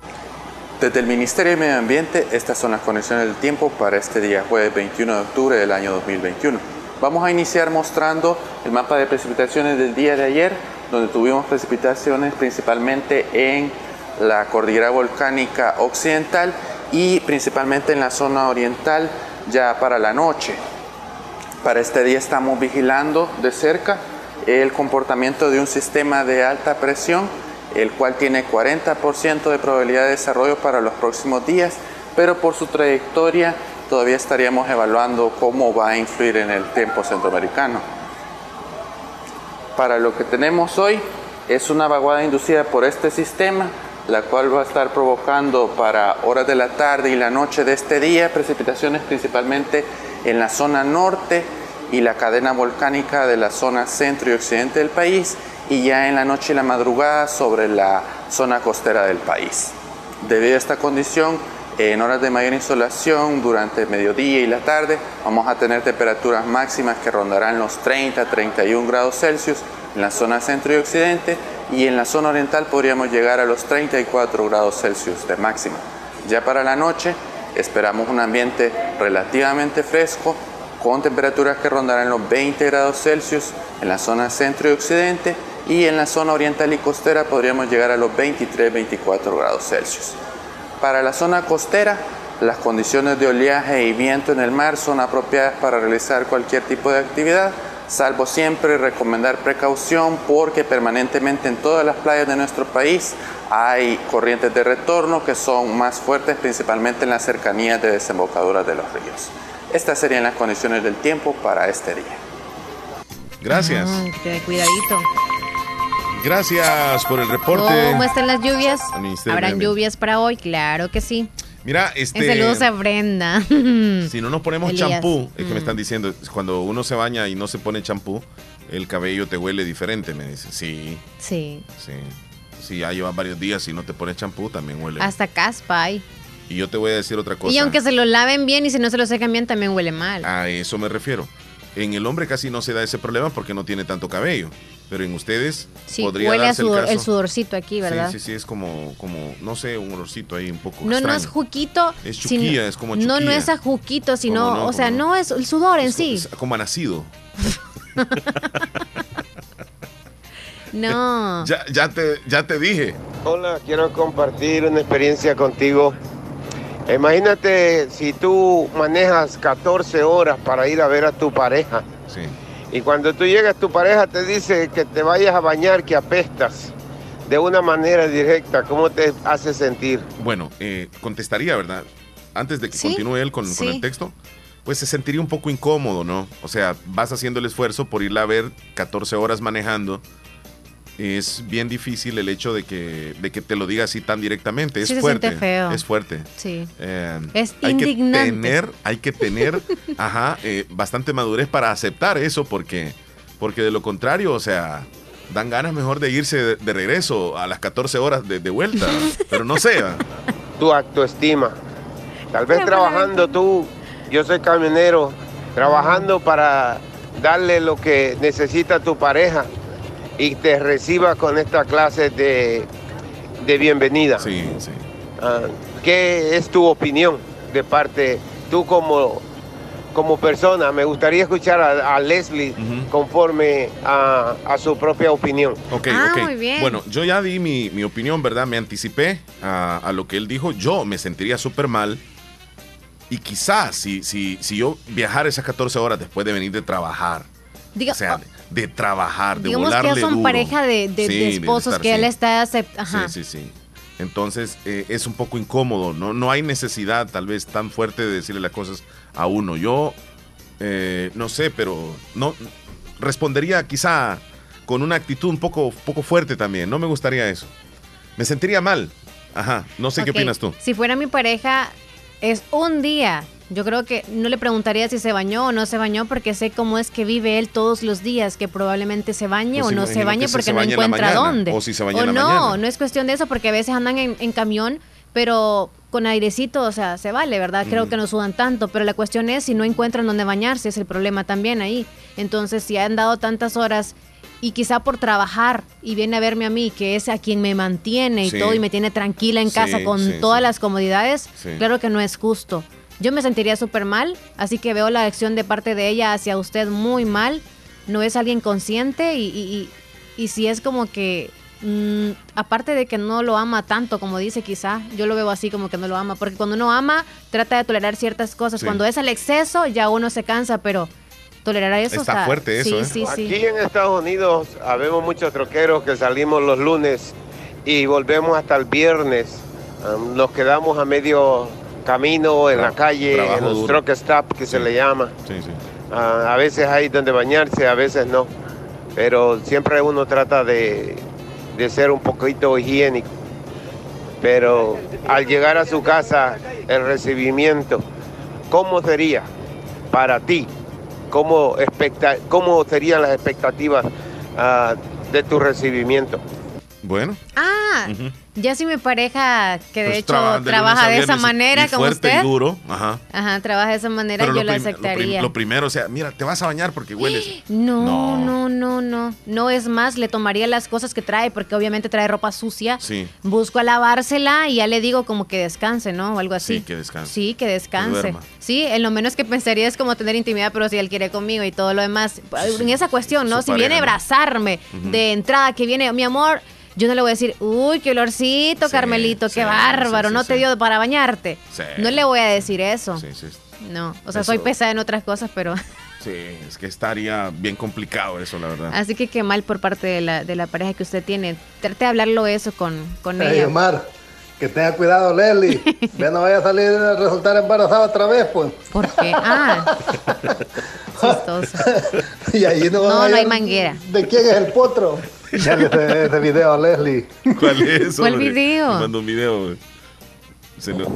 Desde el Ministerio de Medio Ambiente, estas son las condiciones del tiempo para este día, jueves 21 de octubre del año 2021. Vamos a iniciar mostrando el mapa de precipitaciones del día de ayer donde tuvimos precipitaciones principalmente en la cordillera volcánica occidental y principalmente en la zona oriental ya para la noche. Para este día estamos vigilando de cerca el comportamiento de un sistema de alta presión, el cual tiene 40% de probabilidad de desarrollo para los próximos días, pero por su trayectoria todavía estaríamos evaluando cómo va a influir en el tiempo centroamericano. Para lo que tenemos hoy es una vaguada inducida por este sistema, la cual va a estar provocando para horas de la tarde y la noche de este día precipitaciones principalmente en la zona norte y la cadena volcánica de la zona centro y occidente del país y ya en la noche y la madrugada sobre la zona costera del país. Debido a esta condición, en horas de mayor insolación durante mediodía y la tarde vamos a tener temperaturas máximas que rondarán los 30-31 grados Celsius en la zona centro y occidente y en la zona oriental podríamos llegar a los 34 grados Celsius de máxima. Ya para la noche esperamos un ambiente relativamente fresco con temperaturas que rondarán los 20 grados Celsius en la zona centro y occidente y en la zona oriental y costera podríamos llegar a los 23-24 grados Celsius. Para la zona costera, las condiciones de oleaje y viento en el mar son apropiadas para realizar cualquier tipo de actividad, salvo siempre recomendar precaución porque permanentemente en todas las playas de nuestro país hay corrientes de retorno que son más fuertes principalmente en las cercanías de desembocaduras de los ríos. Estas serían las condiciones del tiempo para este día. Gracias. cuidadito. Gracias por el reporte. ¿Cómo están las lluvias? ¿Habrán lluvias para hoy? Claro que sí. Mira, este. Saludos a Brenda. si no nos ponemos champú, es que me están mm. diciendo, cuando uno se baña y no se pone champú, el cabello te huele diferente, me dice. Sí. Sí. Sí. Si ya llevas varios días y no te pones champú, también huele. Hasta caspa hay. Y yo te voy a decir otra cosa. Y aunque se lo laven bien y si no se lo secan bien, también huele mal. A eso me refiero. En el hombre casi no se da ese problema porque no tiene tanto cabello. Pero en ustedes sí, podría huele darse el, el, sudorcito aquí, ¿verdad? Sí, sí, sí, es como, como, no sé, un olorcito ahí un poco No, no es juquito. Es chuquilla, es como chuquilla. No, no es a juquito, sino, o sea, no es el sudor en sí. Es como nacido. no. Ya, ya, te, ya te dije. Hola, quiero compartir una experiencia contigo. Imagínate si tú manejas 14 horas para ir a ver a tu pareja. Sí y cuando tú llegas, tu pareja te dice que te vayas a bañar, que apestas de una manera directa. ¿Cómo te hace sentir? Bueno, eh, contestaría, ¿verdad? Antes de que continúe él con, el texto, pues se sentiría un poco incómodo, ¿no? O sea, vas haciendo el esfuerzo por irla a ver 14 horas manejando es bien difícil el hecho de que, de que te lo diga así tan directamente. Es fuerte. Es fuerte. Sí. Eh, es hay indignante. Que tener, hay que tener ajá, eh, bastante madurez para aceptar eso porque, porque de lo contrario, o sea, dan ganas mejor de irse de, regreso a las 14 horas de, vuelta. pero no sea. Tu autoestima. Tal vez trabajando tú, yo soy camionero, trabajando para darle lo que necesita tu pareja y te reciba con esta clase de, bienvenida. Sí, sí. Ah, ¿Qué es tu opinión de parte, tú como, como persona? Me gustaría escuchar a, Leslie conforme a, su propia opinión. Ok, ah, Muy bien. Bueno, yo ya di mi, opinión, ¿verdad? Me anticipé a, a lo que él dijo. Yo me sentiría súper mal. Y quizás si, si, si yo viajara esas 14 horas después de venir de trabajar, o sea, de trabajar, de Digamos que son pareja de, esposos que él está aceptando. Sí, sí, sí. Entonces eh, es un poco incómodo, ¿no? No hay necesidad tal vez tan fuerte de decirle las cosas a uno. Yo eh, no sé, pero no respondería quizá con una actitud un poco, poco fuerte también. No me gustaría eso. Me sentiría mal. Ajá, no sé qué opinas tú. Si fuera mi pareja, es un día yo creo que no le preguntaría si se bañó o no se bañó porque sé cómo es que vive él todos los días, que probablemente se bañe pues o no se bañe porque no encuentra dónde. O si se baña o no, no es cuestión de eso porque a veces andan en, camión, pero con airecito, o sea, se vale, ¿verdad? Creo que no sudan tanto, pero la cuestión es si no encuentran dónde bañarse, es el problema también ahí. Entonces, si han dado tantas horas y quizá por trabajar y viene a verme a mí, que es a quien me mantiene y todo y me tiene tranquila en casa con todas las comodidades, claro que no es justo. Yo me sentiría súper mal, así que veo la acción de parte de ella hacia usted muy mal. No es alguien consciente y, si es como que, mm, aparte de que no lo ama tanto como dice quizá, yo lo veo así como que no lo ama, porque cuando uno ama trata de tolerar ciertas cosas. Cuando es al exceso ya uno se cansa, pero tolerar eso está, fuerte eso. ¿eh? Aquí en Estados Unidos habemos muchos troqueros que salimos los lunes y volvemos hasta el viernes. nos quedamos a medio camino, en la calle, en los truck stop que se le llama. Ah, a veces hay donde bañarse, a veces no. Pero siempre uno trata de, de ser un poquito higiénico. Pero al llegar a su casa, el recibimiento, ¿cómo sería para ti? ¿Cómo, cómo serían las expectativas uh, de tu recibimiento? Bueno. Ah, ya si mi pareja, que de pues hecho trabaja de, esa manera como usted. Y duro, ajá. Ajá, trabaja de esa manera, yo la aceptaría. Lo, primero, o sea, mira, te vas a bañar porque hueles. No, no, no, no, no. es más, le tomaría las cosas que trae, porque obviamente trae ropa sucia. Sí. Busco a lavársela y ya le digo como que descanse, ¿no? O algo así. Sí, que descanse. Sí, que descanse. sí, en lo menos que pensaría es como tener intimidad, pero si él quiere conmigo y todo lo demás. En esa cuestión, ¿no? si viene a abrazarme de entrada, que viene, mi amor yo no le voy a decir, uy, qué olorcito, Carmelito, qué bárbaro, no te dio para bañarte. No le voy a decir eso. No, o sea, soy pesada en otras cosas, pero... Sí, es que estaría bien complicado eso, la verdad. Así que qué mal por parte de la, de la pareja que usted tiene. Trate de hablarlo eso con, con hey, ella. Omar, que tenga cuidado, Leslie. ya no vaya a salir a resultar embarazada otra vez, pues. ¿Por qué? Ah. Chistoso. y ahí no, no, no hay manguera. ¿De quién es el potro? Ya ese, ese video a Leslie. ¿Cuál es eso? ¿Cuál video? Me mandó un video, Se lo...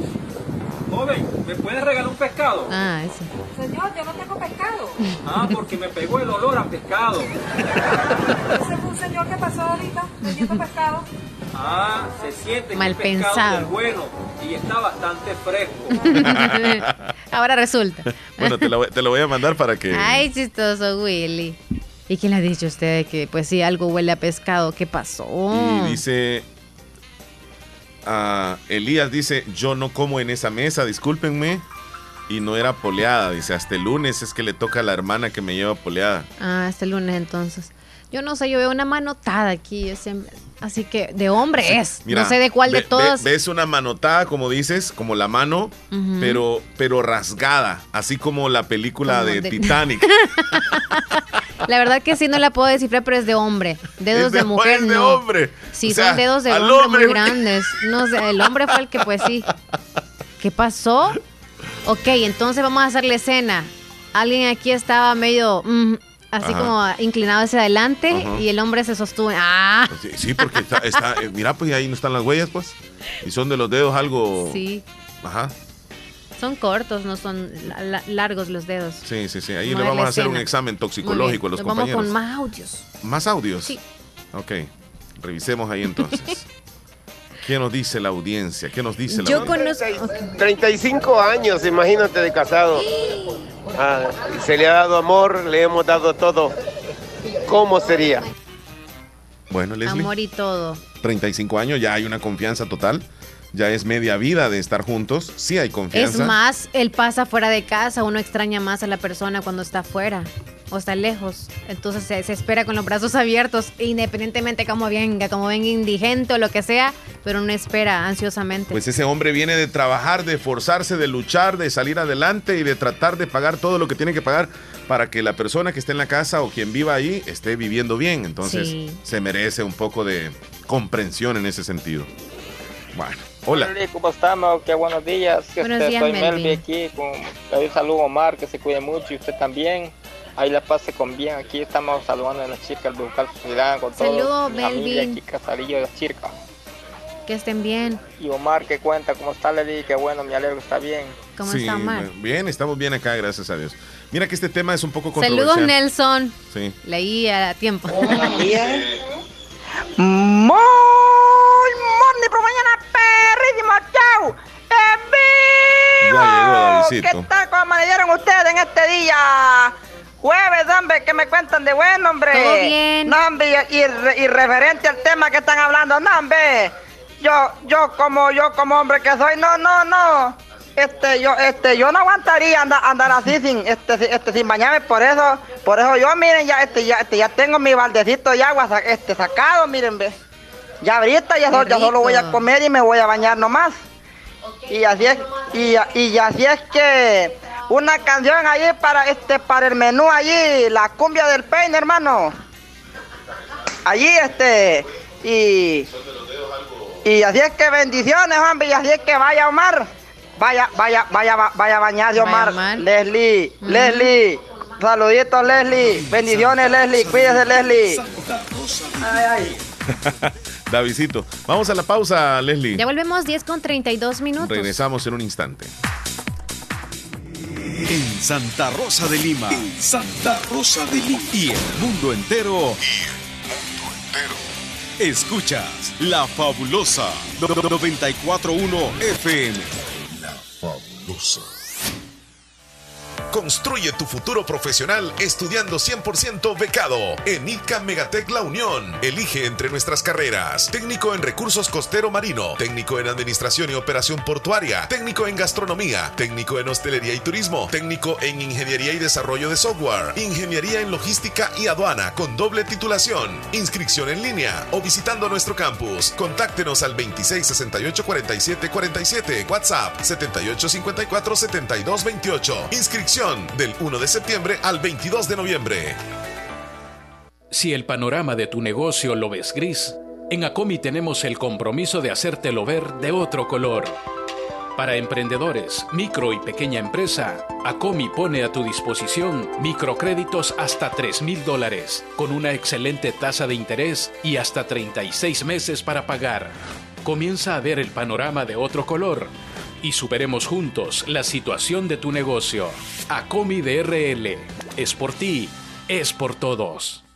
Joven, ¿me puedes regalar un pescado? Ah, ese. Señor, yo no tengo pescado. Ah, porque me pegó el olor a pescado. Ese fue un señor que pasó ahorita vendiendo pescado. Ah, se siente Mal que el pensado. pescado es bueno y está bastante fresco. Ahora resulta. Bueno, te lo, te lo voy a mandar para que... Ay, chistoso, Willy. ¿Y quién le ha dicho a usted que, pues sí, algo huele a pescado? ¿Qué pasó? Y dice, ah, Elías dice, yo no como en esa mesa, discúlpenme. Y no era poleada, dice, hasta el lunes es que le toca a la hermana que me lleva poleada. Ah, hasta el lunes entonces. Yo no sé, yo veo una manotada aquí, así que de hombre es. no sé de cuál de todas. ves una manotada, como dices, como la mano, pero, pero rasgada, así como la película de, Titanic. la verdad que sí no la puedo descifrar, pero es de hombre. Dedos de, mujer es de hombre. Sí, son dedos de hombre, muy grandes. No sé, el hombre fue el que pues sí. ¿Qué pasó? Ok, entonces vamos a hacer la escena. Alguien aquí estaba medio... Mm, así como inclinado hacia adelante y el hombre se sostuvo. ¡Ah! Sí, porque está, eh, mira, pues ahí no están las huellas, pues. Y son de los dedos algo. Sí. Ajá. Son cortos, no son largos los dedos. Sí, sí, sí. Ahí le vamos a hacer un examen toxicológico a los compañeros. Vamos con más audios. ¿Más audios? Sí. Ok. Revisemos ahí entonces. ¿Qué nos dice la audiencia? ¿Qué nos dice la Yo audiencia? conozco. 35 años, imagínate, de casado. Ah, se le ha dado amor, le hemos dado todo. ¿Cómo sería? Bueno, Leslie. Amor y todo. 35 años, ya hay una confianza total. Ya es media vida de estar juntos. Sí hay confianza. Es más, él pasa fuera de casa, uno extraña más a la persona cuando está fuera o está lejos. Entonces se, espera con los brazos abiertos, independientemente como venga, como venga indigente o lo que sea, pero uno espera ansiosamente. Pues ese hombre viene de trabajar, de esforzarse, de luchar, de salir adelante y de tratar de pagar todo lo que tiene que pagar para que la persona que esté en la casa o quien viva ahí esté viviendo bien. Entonces se merece un poco de comprensión en ese sentido. Bueno. Hola. ¿Cómo estamos? Qué buenos días. Buenos este, días, soy Melvin. Melvi aquí. Con, le saludo a Omar, que se cuide mucho y usted también. Ahí la pase con bien. Aquí estamos saludando a las chicas de Buscar Sociedad con Saludo, todos. Melvin. aquí, Casarillo de las chicas. Que estén bien. Y Omar, que cuenta? ¿Cómo está, Leli? Qué bueno, me alegro está bien. ¿Cómo Sí, está Omar? Bien, estamos bien acá, gracias a Dios. Mira que este tema es un poco controversial. Saludos, Nelson. Sí. Leí a tiempo. Muy morning por mañana, perrísimo, chau. ¡En vivo! Ya llegó Davidcito. ¿Qué tal? ¿Cómo amanecieron ustedes en este día? Jueves, hombre, que me cuentan de bueno, hombre. Todo bien. No, hombre, y, y- y referente al tema que están hablando, no, hombre. Yo, yo como, yo como hombre que soy, no, no, no. Este, yo, este, yo no aguantaría andar, andar así sin, este, este, sin bañarme, por eso, por eso yo, miren, ya, este, ya, este, ya tengo mi baldecito de agua, este, sacado, miren, ve. Ya ahorita ya, Qué so- ya solo voy a comer y me voy a bañar nomás. Y así es, y, y así es que una canción allí para este, para el menú allí, la cumbia del peine, hermano. Allí este, y, y así es que bendiciones, hombre, y así es que vaya Omar. Vaya, vaya, vaya, vaya a bañar, Omar. Leslie, Leslie. Saluditos, Leslie. Bendiciones, Leslie. Cuídese, Leslie. Ay, ay. Davidito. Vamos a la pausa, Leslie. Ya volvemos 10 con 32 minutos. Regresamos en un instante. En Santa Rosa de Lima. Santa Rosa de Lima. Y el mundo entero. Y el mundo entero. Escuchas La Fabulosa 941 FM. La Fabulosa. Construye tu futuro profesional estudiando 100% becado en ICA Megatec La Unión. Elige entre nuestras carreras: técnico en recursos costero marino, técnico en administración y operación portuaria, técnico en gastronomía, técnico en hostelería y turismo, técnico en ingeniería y desarrollo de software, ingeniería en logística y aduana con doble titulación, inscripción en línea o visitando nuestro campus. Contáctenos al 2668 47 47, WhatsApp 7854 7228. Inscripción del 1 de septiembre al 22 de noviembre. Si el panorama de tu negocio lo ves gris, en Acomi tenemos el compromiso de hacértelo ver de otro color. Para emprendedores, micro y pequeña empresa, Acomi pone a tu disposición microcréditos hasta 3 mil dólares, con una excelente tasa de interés y hasta 36 meses para pagar. Comienza a ver el panorama de otro color y superemos juntos la situación de tu negocio. Acomi DRL. Es por ti, es por todos.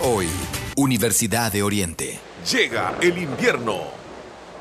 hoy. Universidad de Oriente. Llega el invierno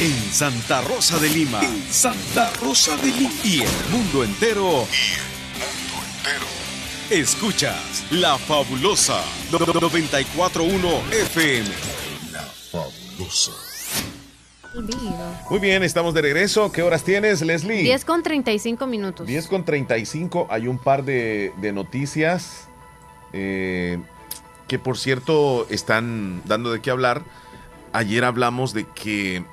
En Santa Rosa de Lima. Santa Rosa de Lima. Y el mundo entero. Y el mundo entero. Escuchas La Fabulosa 941 FM. La Fabulosa. Muy bien, estamos de regreso. ¿Qué horas tienes, Leslie? 10 con 35 minutos. 10 con 35. Hay un par de, noticias eh, que, por cierto, están dando de qué hablar. Ayer hablamos de que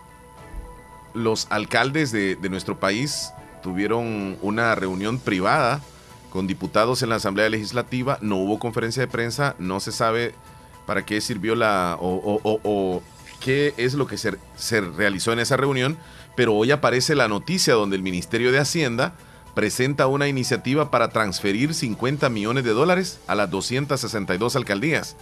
los alcaldes de, nuestro país tuvieron una reunión privada con diputados en la Asamblea Legislativa, no hubo conferencia de prensa, no se sabe para qué sirvió la o, qué es lo que se, se, realizó en esa reunión, pero hoy aparece la noticia donde el Ministerio de Hacienda presenta una iniciativa para transferir 50 millones de dólares a las 262 alcaldías.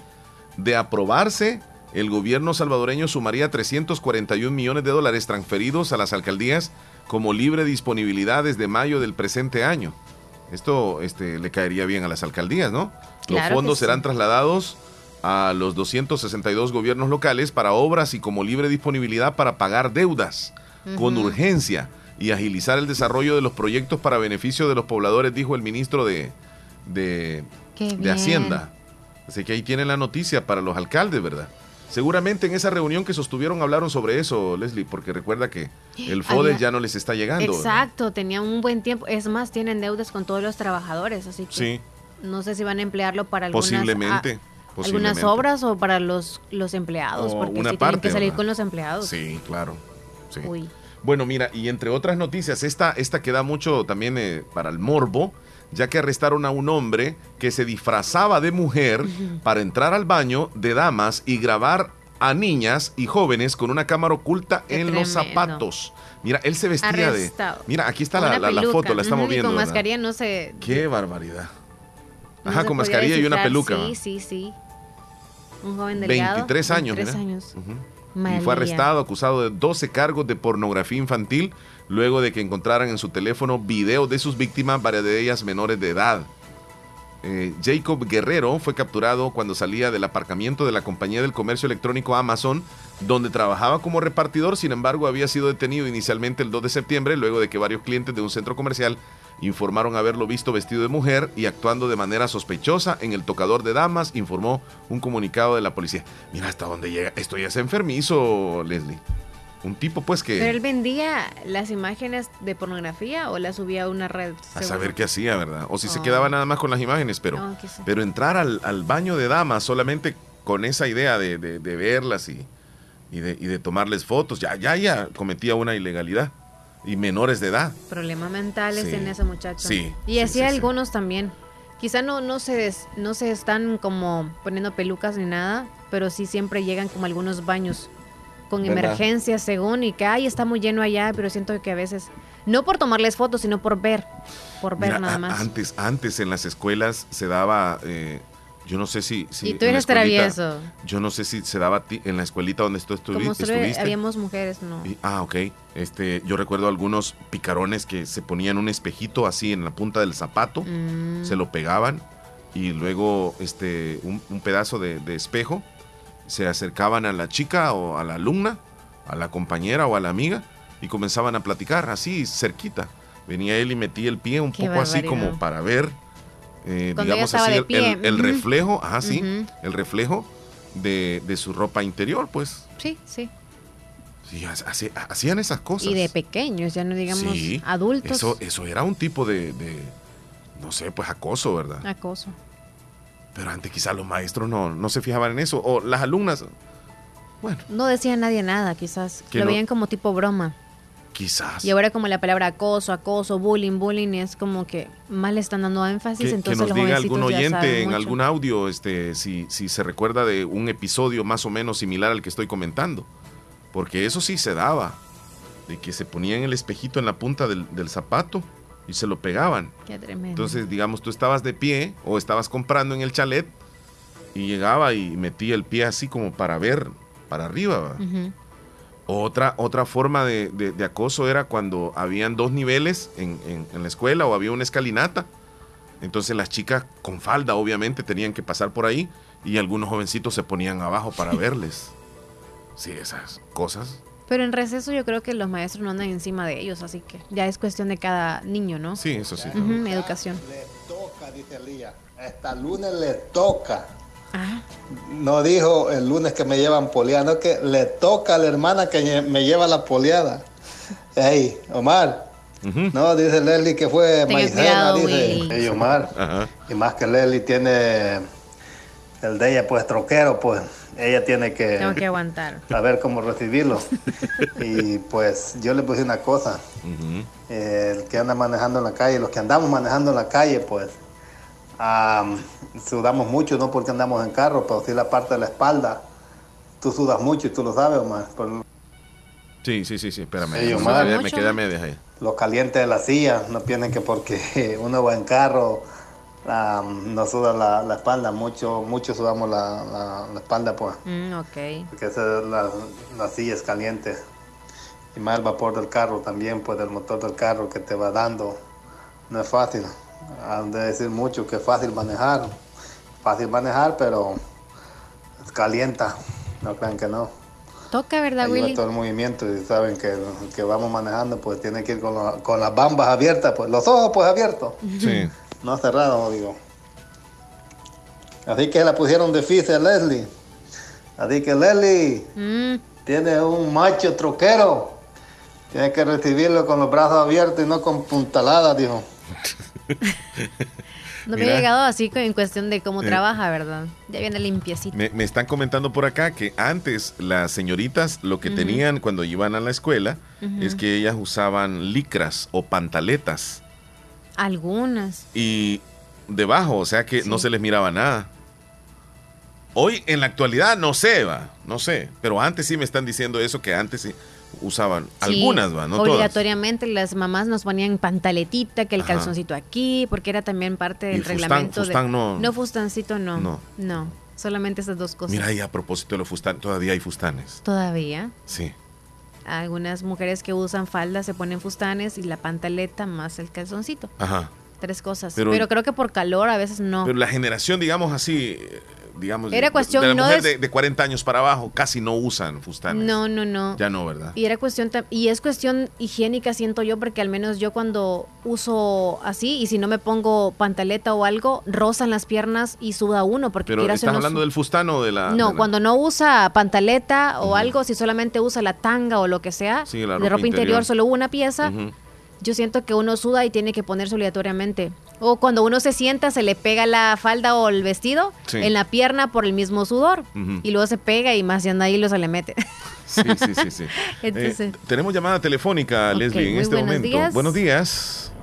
De aprobarse, el gobierno salvadoreño sumaría 341 millones de dólares transferidos a las alcaldías como libre disponibilidad desde mayo del presente año. Esto este, le caería bien a las alcaldías, ¿no? Los fondos serán trasladados a los 262 gobiernos locales para obras y como libre disponibilidad para pagar deudas con urgencia y agilizar el desarrollo de los proyectos para beneficio de los pobladores, dijo el ministro de, de, de Hacienda. Así que ahí tienen la noticia para los alcaldes, ¿verdad? Seguramente en esa reunión que sostuvieron hablaron sobre eso, Leslie, porque recuerda que el FODE ya no les está llegando. Exacto, tenían un buen tiempo. Es más, tienen deudas con todos los trabajadores, así que no sé si van a emplearlo para algunas, posiblemente, algunas obras o para los, los empleados, porque una tienen que salir con los empleados. Sí, claro. Bueno, mira, y entre otras noticias, esta, esta que da mucho también eh, para el morbo, ya que arrestaron a un hombre que se disfrazaba de mujer para entrar al baño de damas y grabar a niñas y jóvenes con una cámara oculta en los zapatos. Mira, él se vestía de. Mira, aquí está la, foto, la estamos viendo. con mascarilla no sé. Qué barbaridad. Ajá, con mascarilla y una peluca. Sí, sí, sí. Un joven delgado. 23 años, 23 años. Y fue arrestado, acusado de 12 cargos de pornografía infantil, luego de que encontraran en su teléfono videos de sus víctimas, varias de ellas menores de edad. Eh, Jacob Guerrero fue capturado cuando salía del aparcamiento de la compañía del comercio electrónico Amazon, donde trabajaba como repartidor, sin embargo había sido detenido inicialmente el 2 de septiembre, luego de que varios clientes de un centro comercial informaron haberlo visto vestido de mujer y actuando de manera sospechosa en el tocador de damas, informó un comunicado de la policía. Mira hasta dónde llega, esto ya enfermizo, Leslie. Un tipo pues que... Pero él vendía las imágenes de pornografía o las subía a una red. A saber qué hacía, ¿verdad? O si se quedaba nada más con las imágenes, pero, pero entrar al, baño de damas solamente con esa idea de, verlas y, y, de, y de tomarles fotos, ya, ya, ya cometía una ilegalidad. Y menores de edad. Problemas mentales en ese muchacho. Sí. Y así algunos también. Quizá no, no, se no se están como poniendo pelucas ni nada, pero sí siempre llegan como algunos baños con emergencias según y que ay está muy lleno allá, pero siento que a veces no por tomarles fotos, sino por ver, por ver nada más. Antes, antes en las escuelas se daba eh, yo no sé si... si y tú eres travieso. Yo no sé si se daba en la escuelita donde tú estuviste. Como habíamos mujeres, no. ah, ok. Este, yo recuerdo algunos picarones que se ponían un espejito así en la punta del zapato, mm. se lo pegaban y luego este, un, pedazo de, de, espejo, se acercaban a la chica o a la alumna, a la compañera o a la amiga y comenzaban a platicar así cerquita. Venía él y metía el pie un poco así como para ver eh, digamos así, el, reflejo, ajá, sí, el reflejo de, su ropa interior, pues. Sí, sí. Sí, hacían esas cosas. Y de pequeños, ya no digamos adultos. Eso, eso era un tipo de, no sé, pues acoso, ¿verdad? Acoso. Pero antes quizás los maestros no, no se fijaban en eso, o las alumnas, bueno. No decía nadie nada, quizás. Lo veían como tipo broma. Quizás. Y ahora como la palabra acoso, acoso, bullying, bullying es como que más le están dando énfasis. Que, entonces que nos diga algún oyente en algún audio este, si, si se recuerda de un episodio más o menos similar al que estoy comentando. Porque eso sí se daba. De que se ponían el espejito en la punta del, zapato y se lo pegaban. Qué tremendo. Entonces, digamos, tú estabas de pie o estabas comprando en el chalet y llegaba y metía el pie así como para ver para arriba. Otra, otra forma de, acoso era cuando habían dos niveles en, la escuela o había una escalinata. Entonces las chicas con falda obviamente tenían que pasar por ahí y algunos jovencitos se ponían abajo para verles. Sí, esas cosas. Pero en receso yo creo que los maestros no andan encima de ellos, así que ya es cuestión de cada niño, ¿no? Sí, eso sí. educación. Le toca, dice Elías. Esta lunes le toca no dijo el lunes que me llevan poleada, no que le toca a la hermana que me lleva la poleada. Ey, Omar. No, dice Leslie que fue maicena, dice Omar. Y más que Leslie tiene el de ella, pues troquero, pues ella tiene que, Tengo que aguantar. saber cómo recibirlo. y pues yo le puse una cosa. el que anda manejando en la calle, los que andamos manejando en la calle, pues sudamos mucho, no porque andamos en carro, pero sí la parte de la espalda. Tú sudas mucho y tú lo sabes, Omar. Sí, sí, sí, sí, espérame. me, queda media ahí. Los calientes de la silla, no piensen que porque uno va en carro no suda la, espalda, mucho mucho sudamos la, espalda, pues. Mm, ok. Porque esa es la, la silla es caliente. Y más el vapor del carro también, pues del motor del carro que te va dando. No es fácil. Han de decir mucho que es fácil manejar. Fácil manejar, pero calienta. No crean que no. Toca, ¿verdad, Willy? todo el movimiento y saben que, que vamos manejando, pues tiene que ir con, con, las bambas abiertas, pues los ojos pues abiertos. Sí. No cerrados, digo. Así que la pusieron difícil a Leslie. Así que Leslie mm. tiene un macho troquero. Tiene que recibirlo con los brazos abiertos y no con puntaladas, dijo. No me ha llegado así en cuestión de cómo eh, trabaja, ¿verdad? Ya viene limpiecito. Me, están comentando por acá que antes las señoritas lo que tenían cuando iban a la escuela es que ellas usaban licras o pantaletas. Algunas. Y debajo, o sea que no se les miraba nada. Hoy, en la actualidad, no sé, va, no sé. Pero antes sí me están diciendo eso, que antes sí usaban. algunas, va, no Obligatoriamente las mamás nos ponían pantaletita, que el calzoncito aquí, porque era también parte del reglamento. de, no. No, fustancito no. No. No. Solamente esas dos cosas. Mira, y a propósito de los fustanes, todavía hay fustanes. ¿Todavía? Sí. Algunas mujeres que usan falda se ponen fustanes y la pantaleta más el calzoncito. Ajá. Tres cosas. Pero, pero creo que por calor a veces no. Pero la generación, digamos así, digamos, era cuestión de, no de, de, 40 años para abajo casi no usan fustanes. No, no, no. Ya no, ¿verdad? Y era cuestión y es cuestión higiénica siento yo porque al menos yo cuando uso así y si no me pongo pantaleta o algo rozan las piernas y suda uno porque Pero estás hablando del fustano o de la No, cuando no usa pantaleta o algo, si solamente usa la tanga o lo que sea, de ropa interior, solo una pieza yo siento que uno suda y tiene que ponerse obligatoriamente. O cuando uno se sienta, se le pega la falda o el vestido en la pierna por el mismo sudor. Y luego se pega y más ya nadie lo se le mete. Sí, sí, sí. Eh, tenemos llamada telefónica, Leslie, en este momento. Buenos días.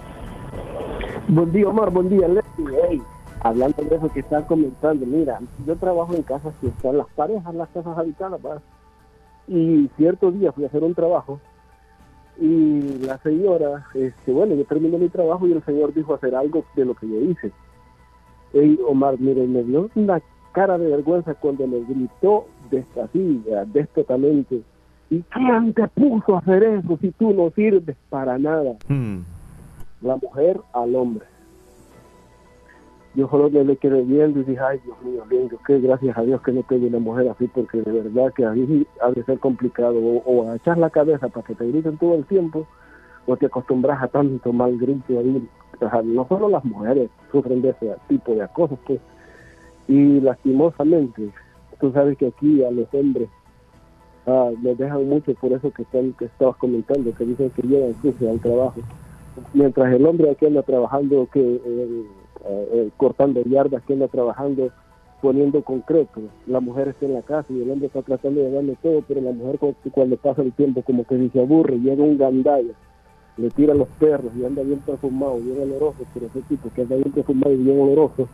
Buen día, Omar. Buen día, Leslie. hablando de eso que están comentando, mira, yo trabajo en casas que están las parejas, las casas habitadas, y cierto día fui a hacer un trabajo y la señora, este, bueno, yo terminé mi trabajo y el señor dijo hacer algo de lo que yo hice. Y Omar, mire, me dio una cara de vergüenza cuando me gritó así, despotamente. ¿Y quién te puso a hacer eso si tú no sirves para nada? Hmm. La mujer al hombre yo solo le quedé viendo y dije, ay Dios mío, bien, yo que gracias a Dios que no tengo una mujer así, porque de verdad que ahí ha de ser complicado, o, a echar la cabeza para que te griten todo el tiempo, o te acostumbras a tanto mal grito ahí. no solo las mujeres sufren de ese tipo de acoso, pues, y lastimosamente, tú sabes que aquí a los hombres ah, les dejan mucho por eso que, están, que estabas comentando, que dicen que llegan sucio al trabajo. Mientras el hombre aquí anda trabajando, que... Eh, eh, eh, cortando yardas, que trabajando, poniendo concreto. La mujer está en la casa y el hombre está tratando de darle todo, pero la mujer cuando pasa el tiempo como que se aburre, llega un gandalla, le tira los perros y anda bien perfumado, bien oloroso, pero ese tipo que anda bien perfumado y bien oloroso,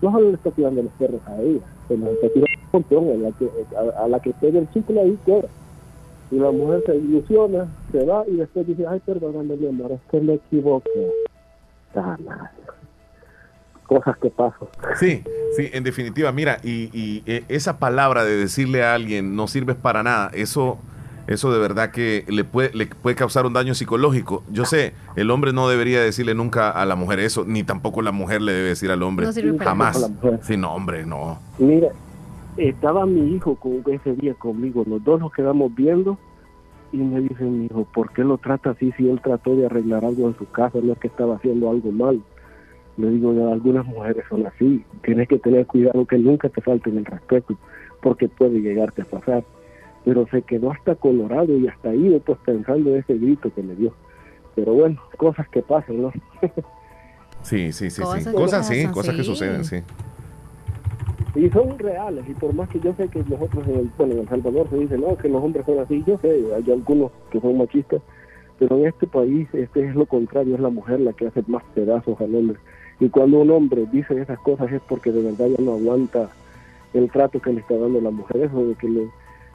no solo le está tirando los perros a ella, se nos está tirando un montón, a la que, a, la que pega el chicle ahí, quiera. Y la mujer se ilusiona, se va y después dice, ay, perdóname, mi amor, es que me equivoqué. Está cosas que pasan. Sí, sí, en definitiva, mira, y, y, eh, esa palabra de decirle a alguien no sirves para nada, eso, eso de verdad que le puede, le puede causar un daño psicológico. Yo sé, el hombre no debería decirle nunca a la mujer eso, ni tampoco la mujer le debe decir al hombre. Jamás. Sí, no, hombre, no. Mira, estaba mi hijo con, ese día conmigo, los dos nos quedamos viendo y me dice mi hijo, ¿por qué lo trata así si él trató de arreglar algo en su casa? No es que estaba haciendo algo mal le digo, algunas mujeres son así. Tienes que tener cuidado que nunca te falten el respeto, porque puede llegarte a pasar. Pero se quedó hasta colorado y hasta ahí, pues pensando en ese grito que le dio. Pero bueno, cosas que pasan, ¿no? sí, sí, sí, cosas sí. Cosas, sí, cosas que suceden, sí. Y son reales, y por más que yo sé que nosotros, en el, bueno, en El Salvador se dice, no, que los hombres son así, yo sé, hay algunos que son machistas, pero en este país este es lo contrario, es la mujer la que hace más pedazos al hombre. Y cuando un hombre dice esas cosas es porque de verdad ya no aguanta el trato que le está dando la mujer. Eso de que le,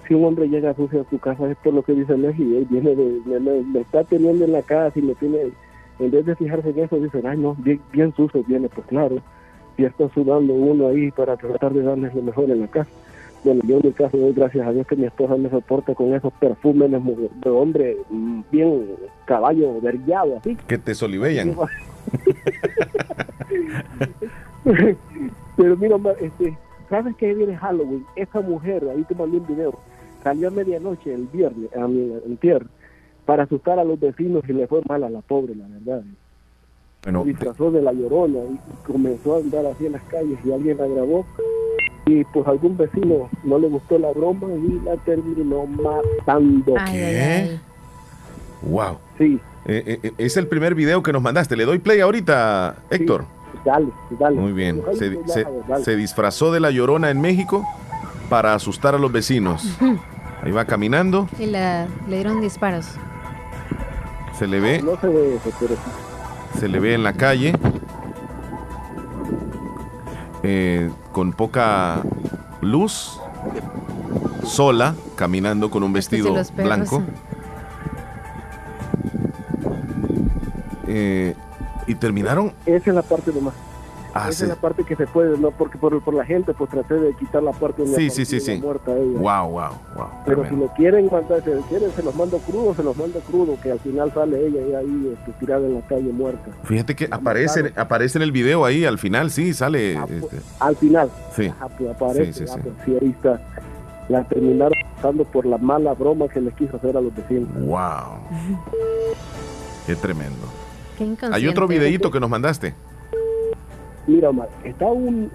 si un hombre llega sucio a su casa es por lo que dice Leslie, él viene de, me, está teniendo en la casa y me tiene, en vez de fijarse en eso, dice, ay no, bien, bien sucio viene, pues claro, y está sudando uno ahí para tratar de darles lo mejor en la casa. Bueno, yo en mi caso doy gracias a Dios que mi esposa me soporta con esos perfumes de hombre mm, bien caballo vergueado, así. Que te solibellan. Pero mira, este, ¿sabes que viene Halloween? Esa mujer, ahí te mandé un video, salió a medianoche el viernes, a mi, el para asustar a los vecinos y le fue mal a la pobre, la verdad. Bueno, disfrazó de la llorona y comenzó a andar así en las calles y alguien la grabó y pues algún vecino no le gustó la broma y la terminó matando. ¿Qué? Wow. Sí. Eh, eh, eh, es el primer video que nos mandaste. Le doy play ahorita, Héctor. dale, dale. Muy bien. Se, disfrazó de la llorona en México para asustar a los vecinos. Ahí va caminando. Y le dieron disparos. Se le ve. No se ve Se le ve en la calle. Eh, con poca luz, sola, caminando con un vestido blanco. Eh, y terminaron. Esa es la parte de más. Ah, Esa es la parte que se puede, no porque por, por la gente, pues traté de quitar la parte donde sí, sí, sí, sí. muerta ella. Wow, wow, wow. Pero si lo quieren mandar, si quieren, se los mando crudo, se los mando crudo, que al final sale ella ahí este, tirada en la calle muerta. Fíjate que aparece, aparece en el video ahí, al final, sí, sale. Ah, pues, este. Al final. Sí. Pues, aparece, sí, pues, sí, ahí está. La terminaron pasando por la mala broma que les quiso hacer a los vecinos. Wow. Qué tremendo. Qué Hay otro videíto que nos mandaste. Mira, Omar, está un,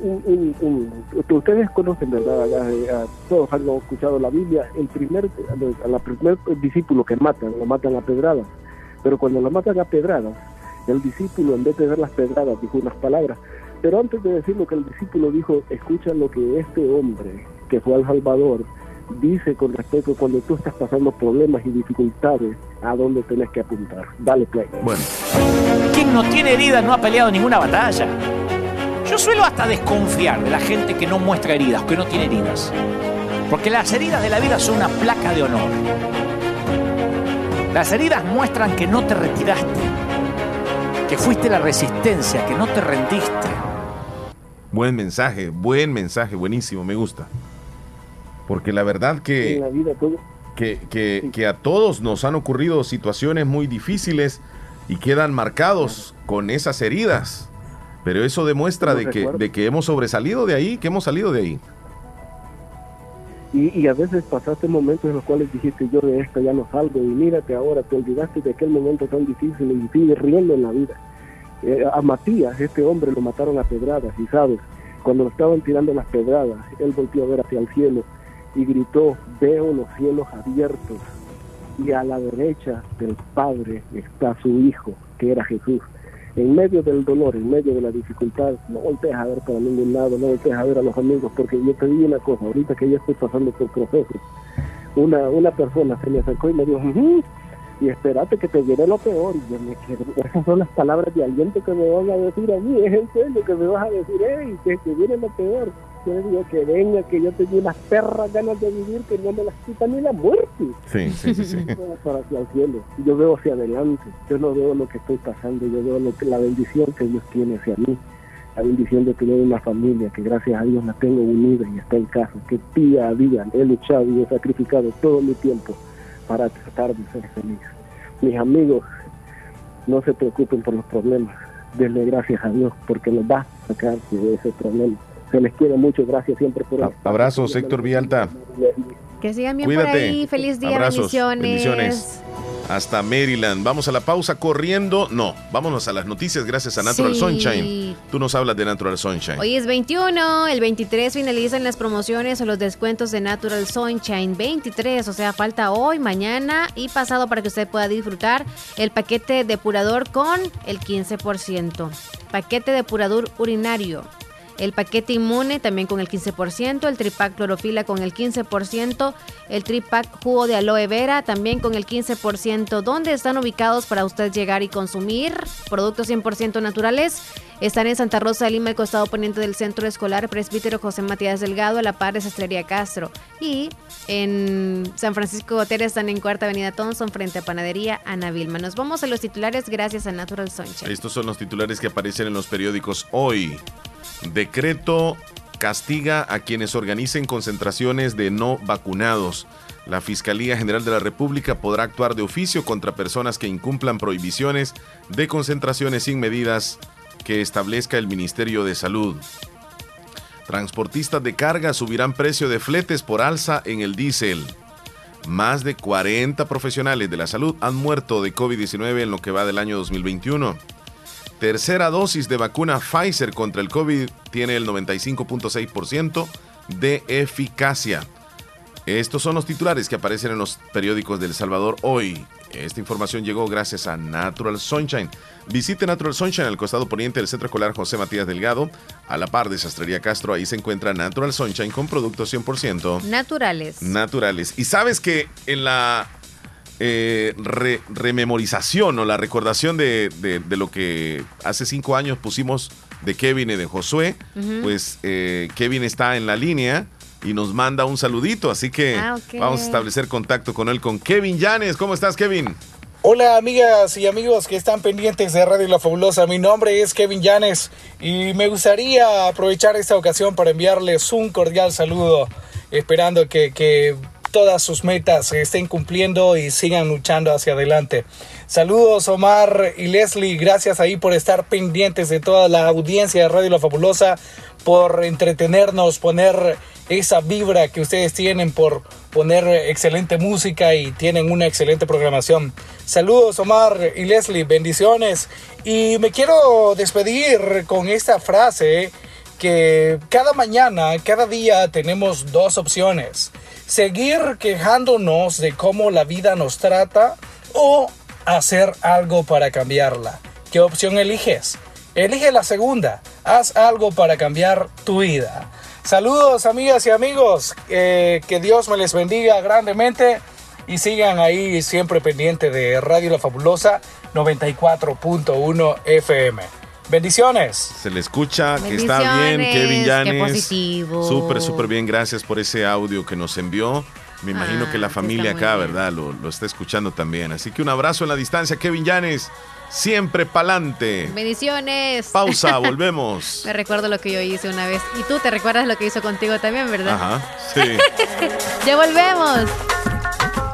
ustedes conocen, ¿verdad? Todos han escuchado la Biblia. El primer, la primer discípulo que matan, lo matan a pedradas. Pero cuando lo matan a pedradas, el discípulo, en vez de ver las pedradas, dijo unas palabras. Pero antes de decir lo que el discípulo dijo, escucha lo que este hombre, que fue al Salvador, dice con respecto cuando tú estás pasando problemas y dificultades, a dónde tenés que apuntar. Dale play. Bueno. Quien no tiene heridas no ha peleado ninguna batalla. Yo suelo hasta desconfiar de la gente que no muestra heridas, que no tiene heridas. Porque las heridas de la vida son una placa de honor. Las heridas muestran que no te retiraste, que fuiste la resistencia, que no te rendiste. Buen mensaje, buen mensaje, buenísimo, me gusta. Porque la verdad que, que, que, a todos nos han ocurrido situaciones muy difíciles y quedan marcados con esas heridas. Pero eso demuestra de que, de que hemos sobresalido de ahí, que hemos salido de ahí. Y, a veces pasaste momentos en los cuales dijiste yo de esta ya no salgo y mírate ahora, te olvidaste de aquel momento tan difícil y sigues riendo en la vida. Eh, a Matías, este hombre, lo mataron a pedradas y sabes, cuando lo estaban tirando las pedradas, él volvió a ver hacia el cielo y gritó, veo los cielos abiertos y a la derecha del Padre está su Hijo, que era Jesús. En medio del dolor, en medio de la dificultad, no voltees a ver para ningún lado, no voltees a ver a los amigos, porque yo te digo una cosa, ahorita que yo estoy pasando por procesos, una, una persona se me acercó y me dijo, y espérate que te viene lo peor, y yo me quedo, esas son las palabras de aliento que me van a decir a mí, es en serio que me vas a decir, hey, que, que viene lo peor que venga, que yo tengo unas perras ganas de vivir que no me las quita ni la muerte. Sí, sí, sí. Para hacia el cielo. Yo veo hacia adelante, yo no veo lo que estoy pasando, yo veo lo que, la bendición que Dios tiene hacia mí. La bendición de tener una familia que gracias a Dios la tengo unida y está en casa, que día a día he luchado y he sacrificado todo mi tiempo para tratar de ser feliz. Mis amigos, no se preocupen por los problemas, denle gracias a Dios porque nos va a sacar de ese problema se les quiere mucho. Gracias siempre por Abrazos, Héctor Vialta. Que sigan bien por ahí. Feliz día, bendiciones. bendiciones. Hasta Maryland. Vamos a la pausa corriendo. No, vámonos a las noticias gracias a Natural Sunshine. Tú nos hablas de Natural Sunshine. Hoy es 21, el 23 finalizan las promociones o los descuentos de Natural Sunshine. 23, o sea, falta hoy, mañana y pasado para que usted pueda disfrutar el paquete depurador con el 15%. Paquete depurador urinario el paquete inmune también con el 15%, el tripack clorofila con el 15%, el tripack jugo de aloe vera también con el 15%. ¿Dónde están ubicados para usted llegar y consumir productos 100% naturales? Están en Santa Rosa de Lima, el costado poniente del Centro Escolar Presbítero José Matías Delgado, a la par de Sastrería Castro. Y en San Francisco Gotera están en Cuarta Avenida Thompson, frente a Panadería Ana Vilma. Nos vamos a los titulares gracias a Natural Sunshine. Estos son los titulares que aparecen en los periódicos hoy. Decreto castiga a quienes organicen concentraciones de no vacunados. La Fiscalía General de la República podrá actuar de oficio contra personas que incumplan prohibiciones de concentraciones sin medidas que establezca el Ministerio de Salud. Transportistas de carga subirán precio de fletes por alza en el diésel. Más de 40 profesionales de la salud han muerto de COVID-19 en lo que va del año 2021. Tercera dosis de vacuna Pfizer contra el COVID tiene el 95.6% de eficacia. Estos son los titulares que aparecen en los periódicos del Salvador hoy. Esta información llegó gracias a Natural Sunshine. Visite Natural Sunshine al costado poniente del Centro Escolar José Matías Delgado, a la par de Sastrería Castro. Ahí se encuentra Natural Sunshine con productos 100% naturales. Naturales. Y sabes que en la eh, rememorización o la recordación de, lo que hace cinco años pusimos de Kevin y de Josué, pues eh, Kevin está en la línea y nos manda un saludito, así que ah, vamos a establecer contacto con él, con Kevin Llanes. ¿Cómo estás, Kevin? Hola amigas y amigos que están pendientes de Radio La Fabulosa, mi nombre es Kevin Llanes y me gustaría aprovechar esta ocasión para enviarles un cordial saludo, esperando que, que todas sus metas se estén cumpliendo y sigan luchando hacia adelante. Saludos Omar y Leslie, gracias ahí por estar pendientes de toda la audiencia de Radio La Fabulosa, por entretenernos, poner esa vibra que ustedes tienen, por poner excelente música y tienen una excelente programación. Saludos Omar y Leslie, bendiciones. Y me quiero despedir con esta frase que cada mañana, cada día tenemos dos opciones seguir quejándonos de cómo la vida nos trata o hacer algo para cambiarla. ¿Qué opción eliges? Elige la segunda. Haz algo para cambiar tu vida. Saludos amigas y amigos. Eh, que Dios me les bendiga grandemente y sigan ahí siempre pendiente de Radio La Fabulosa 94.1 FM. Bendiciones. Se le escucha que está bien, Kevin Yanes. Qué positivo. Súper, súper bien. Gracias por ese audio que nos envió. Me imagino que la ah, familia acá, ¿verdad? Lo, está escuchando también. Así que un abrazo en la distancia, Kevin Yanes. Siempre pa'lante. Bendiciones. Pausa, volvemos. Me recuerdo lo que yo hice una vez. Y tú te recuerdas lo que hizo contigo también, ¿verdad? Ajá, sí. ya volvemos.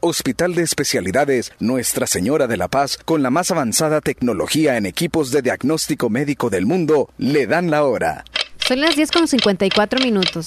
Hospital de Especialidades Nuestra Señora de la Paz, con la más avanzada tecnología en equipos de diagnóstico médico del mundo, le dan la hora. Son las 10 con 54 minutos.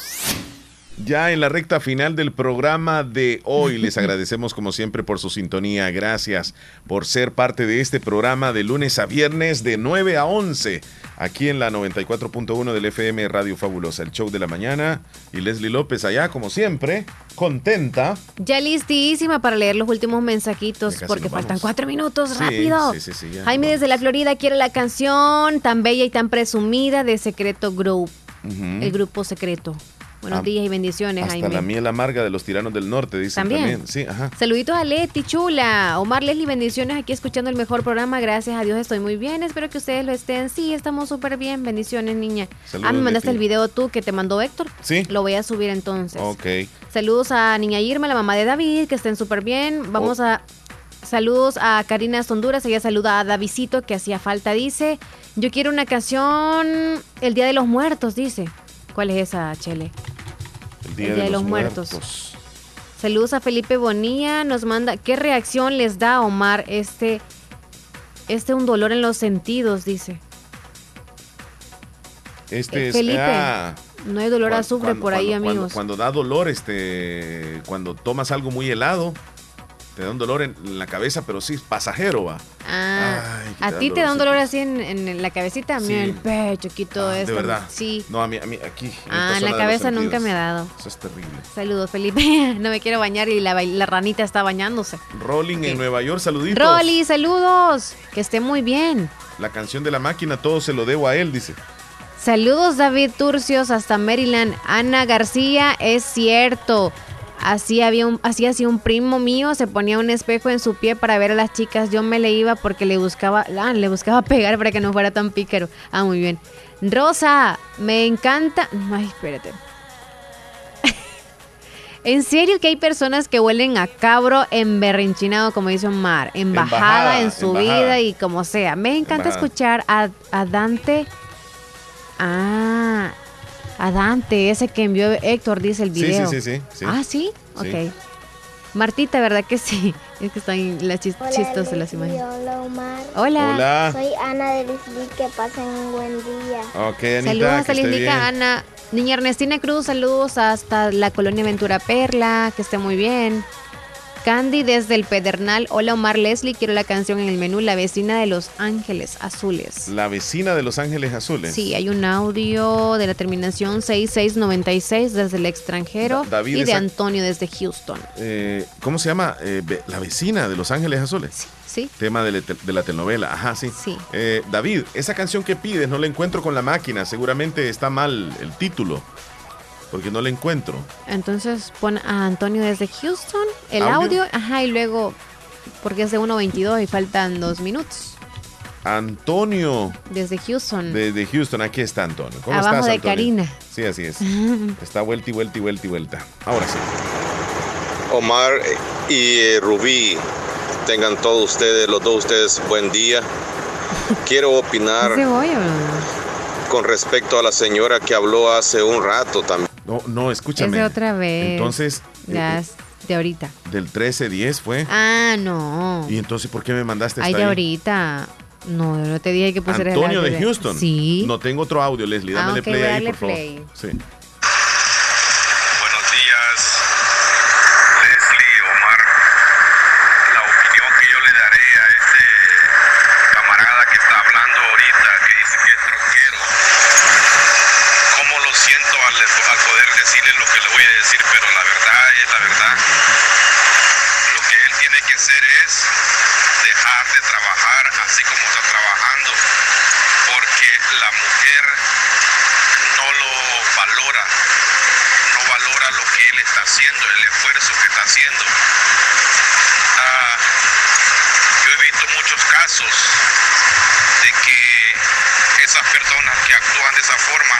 Ya en la recta final del programa de hoy, les agradecemos como siempre por su sintonía. Gracias por ser parte de este programa de lunes a viernes de 9 a 11 aquí en la 94.1 del FM Radio Fabulosa, el show de la mañana. Y Leslie López allá, como siempre, contenta. Ya listísima para leer los últimos mensajitos, porque faltan cuatro minutos, rápido. Jaime desde la Florida quiere la canción tan bella y tan presumida de Secreto Group, el grupo secreto. Buenos ah, días y bendiciones, hasta la miel amarga de los tiranos del norte, dice también. Sí, ajá. Saluditos a Leti, chula. Omar, Leslie, bendiciones aquí escuchando el mejor programa. Gracias a Dios estoy muy bien. Espero que ustedes lo estén. Sí, estamos súper bien. Bendiciones, niña. ah, me mandaste el video tú que te mandó Héctor. Sí. Lo voy a subir entonces. Ok. Saludos a Niña Irma, la mamá de David, que estén súper bien. Vamos oh. a... Saludos a Karina Honduras, ella saluda a Davidito que hacía falta, dice. Yo quiero una canción El Día de los Muertos, dice. ¿Cuál es esa, Chele? El Día, de, los, muertos. Saludos a Felipe Bonilla. Nos manda, ¿qué reacción les da a Omar este, este un dolor en los sentidos? Dice. Este es, Felipe, ah, no hay dolor a azufre por ahí, amigos. Cuando, da dolor, este, cuando tomas algo muy helado, te da un dolor en la cabeza, pero sí, pasajero va. Ah, a ti te da un dolor así en, la cabecita, a mí en el pecho, aquí todo ah, esto. De verdad. Sí. No, a mí, a mí aquí. ah, en la cabeza nunca me ha dado. Eso es terrible. Saludos, Felipe. no me quiero bañar y la, ranita está bañándose. Rolling en Nueva York, saluditos. Rolly, saludos. Que esté muy bien. La canción de la máquina, todo se lo debo a él, dice. Saludos David Turcios hasta Maryland. Ana García, es cierto. Así había un, así hacía un primo mío, se ponía un espejo en su pie para ver a las chicas. Yo me le iba porque le buscaba, ah, le buscaba pegar para que no fuera tan pícaro. Ah, muy bien. Rosa, me encanta. Ay, espérate. ¿En serio que hay personas que huelen a cabro emberrinchinado, como dice Omar? En su vida y como sea. Me encanta escuchar a, a Dante. Ah, a Dante, ese que envió Héctor, dice el video. Sí, sí, sí. Ah, ¿sí? Ok. Martita, ¿verdad que sí? Es que están las chist chistosas las imágenes. Hola, Omar. Hola. Soy Ana de que pasen un buen día. Ok, Anita, Saludos a Lindica, Ana. Niña Ernestina Cruz, saludos hasta la colonia Ventura Perla, que esté muy bien. Candy desde el Pedernal. Hola Omar Leslie, quiero la canción en el menú La vecina de los ángeles azules. La vecina de los ángeles azules. Sí, hay un audio de la terminación 6696 desde el extranjero y de Antonio desde Houston. Eh, ¿Cómo se llama? Eh, la vecina de los ángeles azules. Sí. Tema de, la telenovela. Ajá, sí. sí. Eh, David, esa canción que pides no la encuentro con la máquina. Seguramente está mal el título porque no le encuentro. Entonces pon a Antonio desde Houston, el audio, ajá, y luego, porque es de 1.22 y faltan dos minutos. Antonio. Desde Houston. Desde Houston, aquí está Antonio. ¿Cómo Abajo de Karina. Sí, así es. está vuelta y vuelta y vuelta y vuelta. Ahora sí. Omar y eh, Rubí, tengan todos ustedes, los dos ustedes, buen día. Quiero opinar con respecto a la señora que habló hace un rato también. No, no, escúchame. Es de otra vez. Entonces. Ya eh, de ahorita. Del 13-10 fue. Ah, no. ¿Y entonces por qué me mandaste Ay, de ahorita. No, no te dije que pusiera Antonio de Houston. Sí. No tengo otro audio, Leslie. Dámele ah, play ahí, por play. favor. Sí. hacer es dejar de trabajar así como está trabajando, porque la mujer no lo valora, no valora lo que él está haciendo, el esfuerzo que está haciendo. Ah, yo he visto muchos casos de que esas personas que actúan de esa forma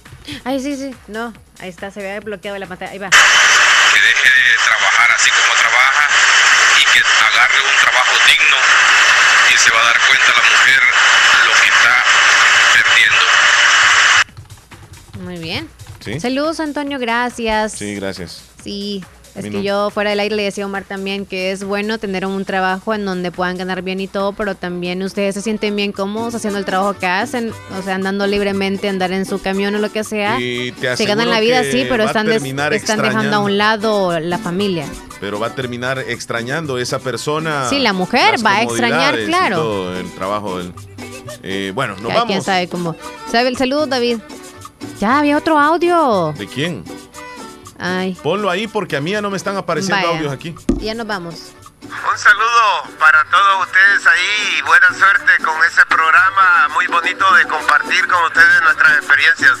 Ay, sí, sí, no, ahí está, se había bloqueado la pantalla, ahí va. Que deje de trabajar así como trabaja y que agarre un trabajo digno y se va a dar cuenta la mujer lo que está perdiendo. Muy bien. ¿Sí? Saludos, Antonio, gracias. Sí, gracias. Sí, es que yo fuera del aire le decía a Omar también que es bueno tener un trabajo en donde puedan ganar bien y todo, pero también ustedes se sienten bien cómodos haciendo el trabajo que hacen, o sea, andando libremente, andar en su camión o lo que sea. se ganan la vida, sí, pero están, están dejando a un lado la familia. Pero va a terminar extrañando esa persona. Sí, la mujer va a extrañar, claro. el trabajo del... Eh, bueno, nos vamos. ¿Quién sabe cómo? ¿Sabe el saludo, David? Ya había otro audio. ¿De quién? Ay. Ponlo ahí porque a mí ya no me están apareciendo audios aquí. Ya nos vamos. Un saludo para todos ustedes ahí y buena suerte con ese programa muy bonito de compartir con ustedes nuestras experiencias.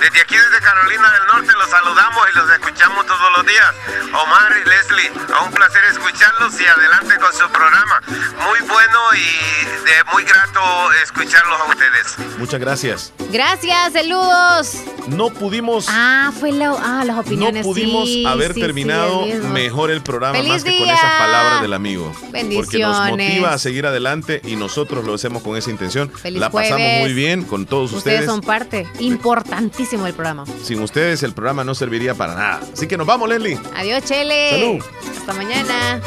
Desde aquí, desde Carolina del Norte, los saludamos y los escuchamos todos los días. Omar y Leslie, un placer escucharlos y adelante con su programa. Muy bueno y de muy grato escucharlos a ustedes. Muchas gracias. Gracias, saludos. No pudimos. Ah, fue la, ah, las opiniones. No pudimos haber terminado mejor el programa más que con esas palabras del amigo. Bendiciones. Porque nos motiva a seguir adelante y nosotros lo hacemos con esa intención. la pasamos muy bien con todos ustedes. Ustedes son parte importantísimo del programa. Sin ustedes el programa no serviría para nada. Así que nos vamos, Leslie. Adiós, Chele. Salud. Hasta mañana.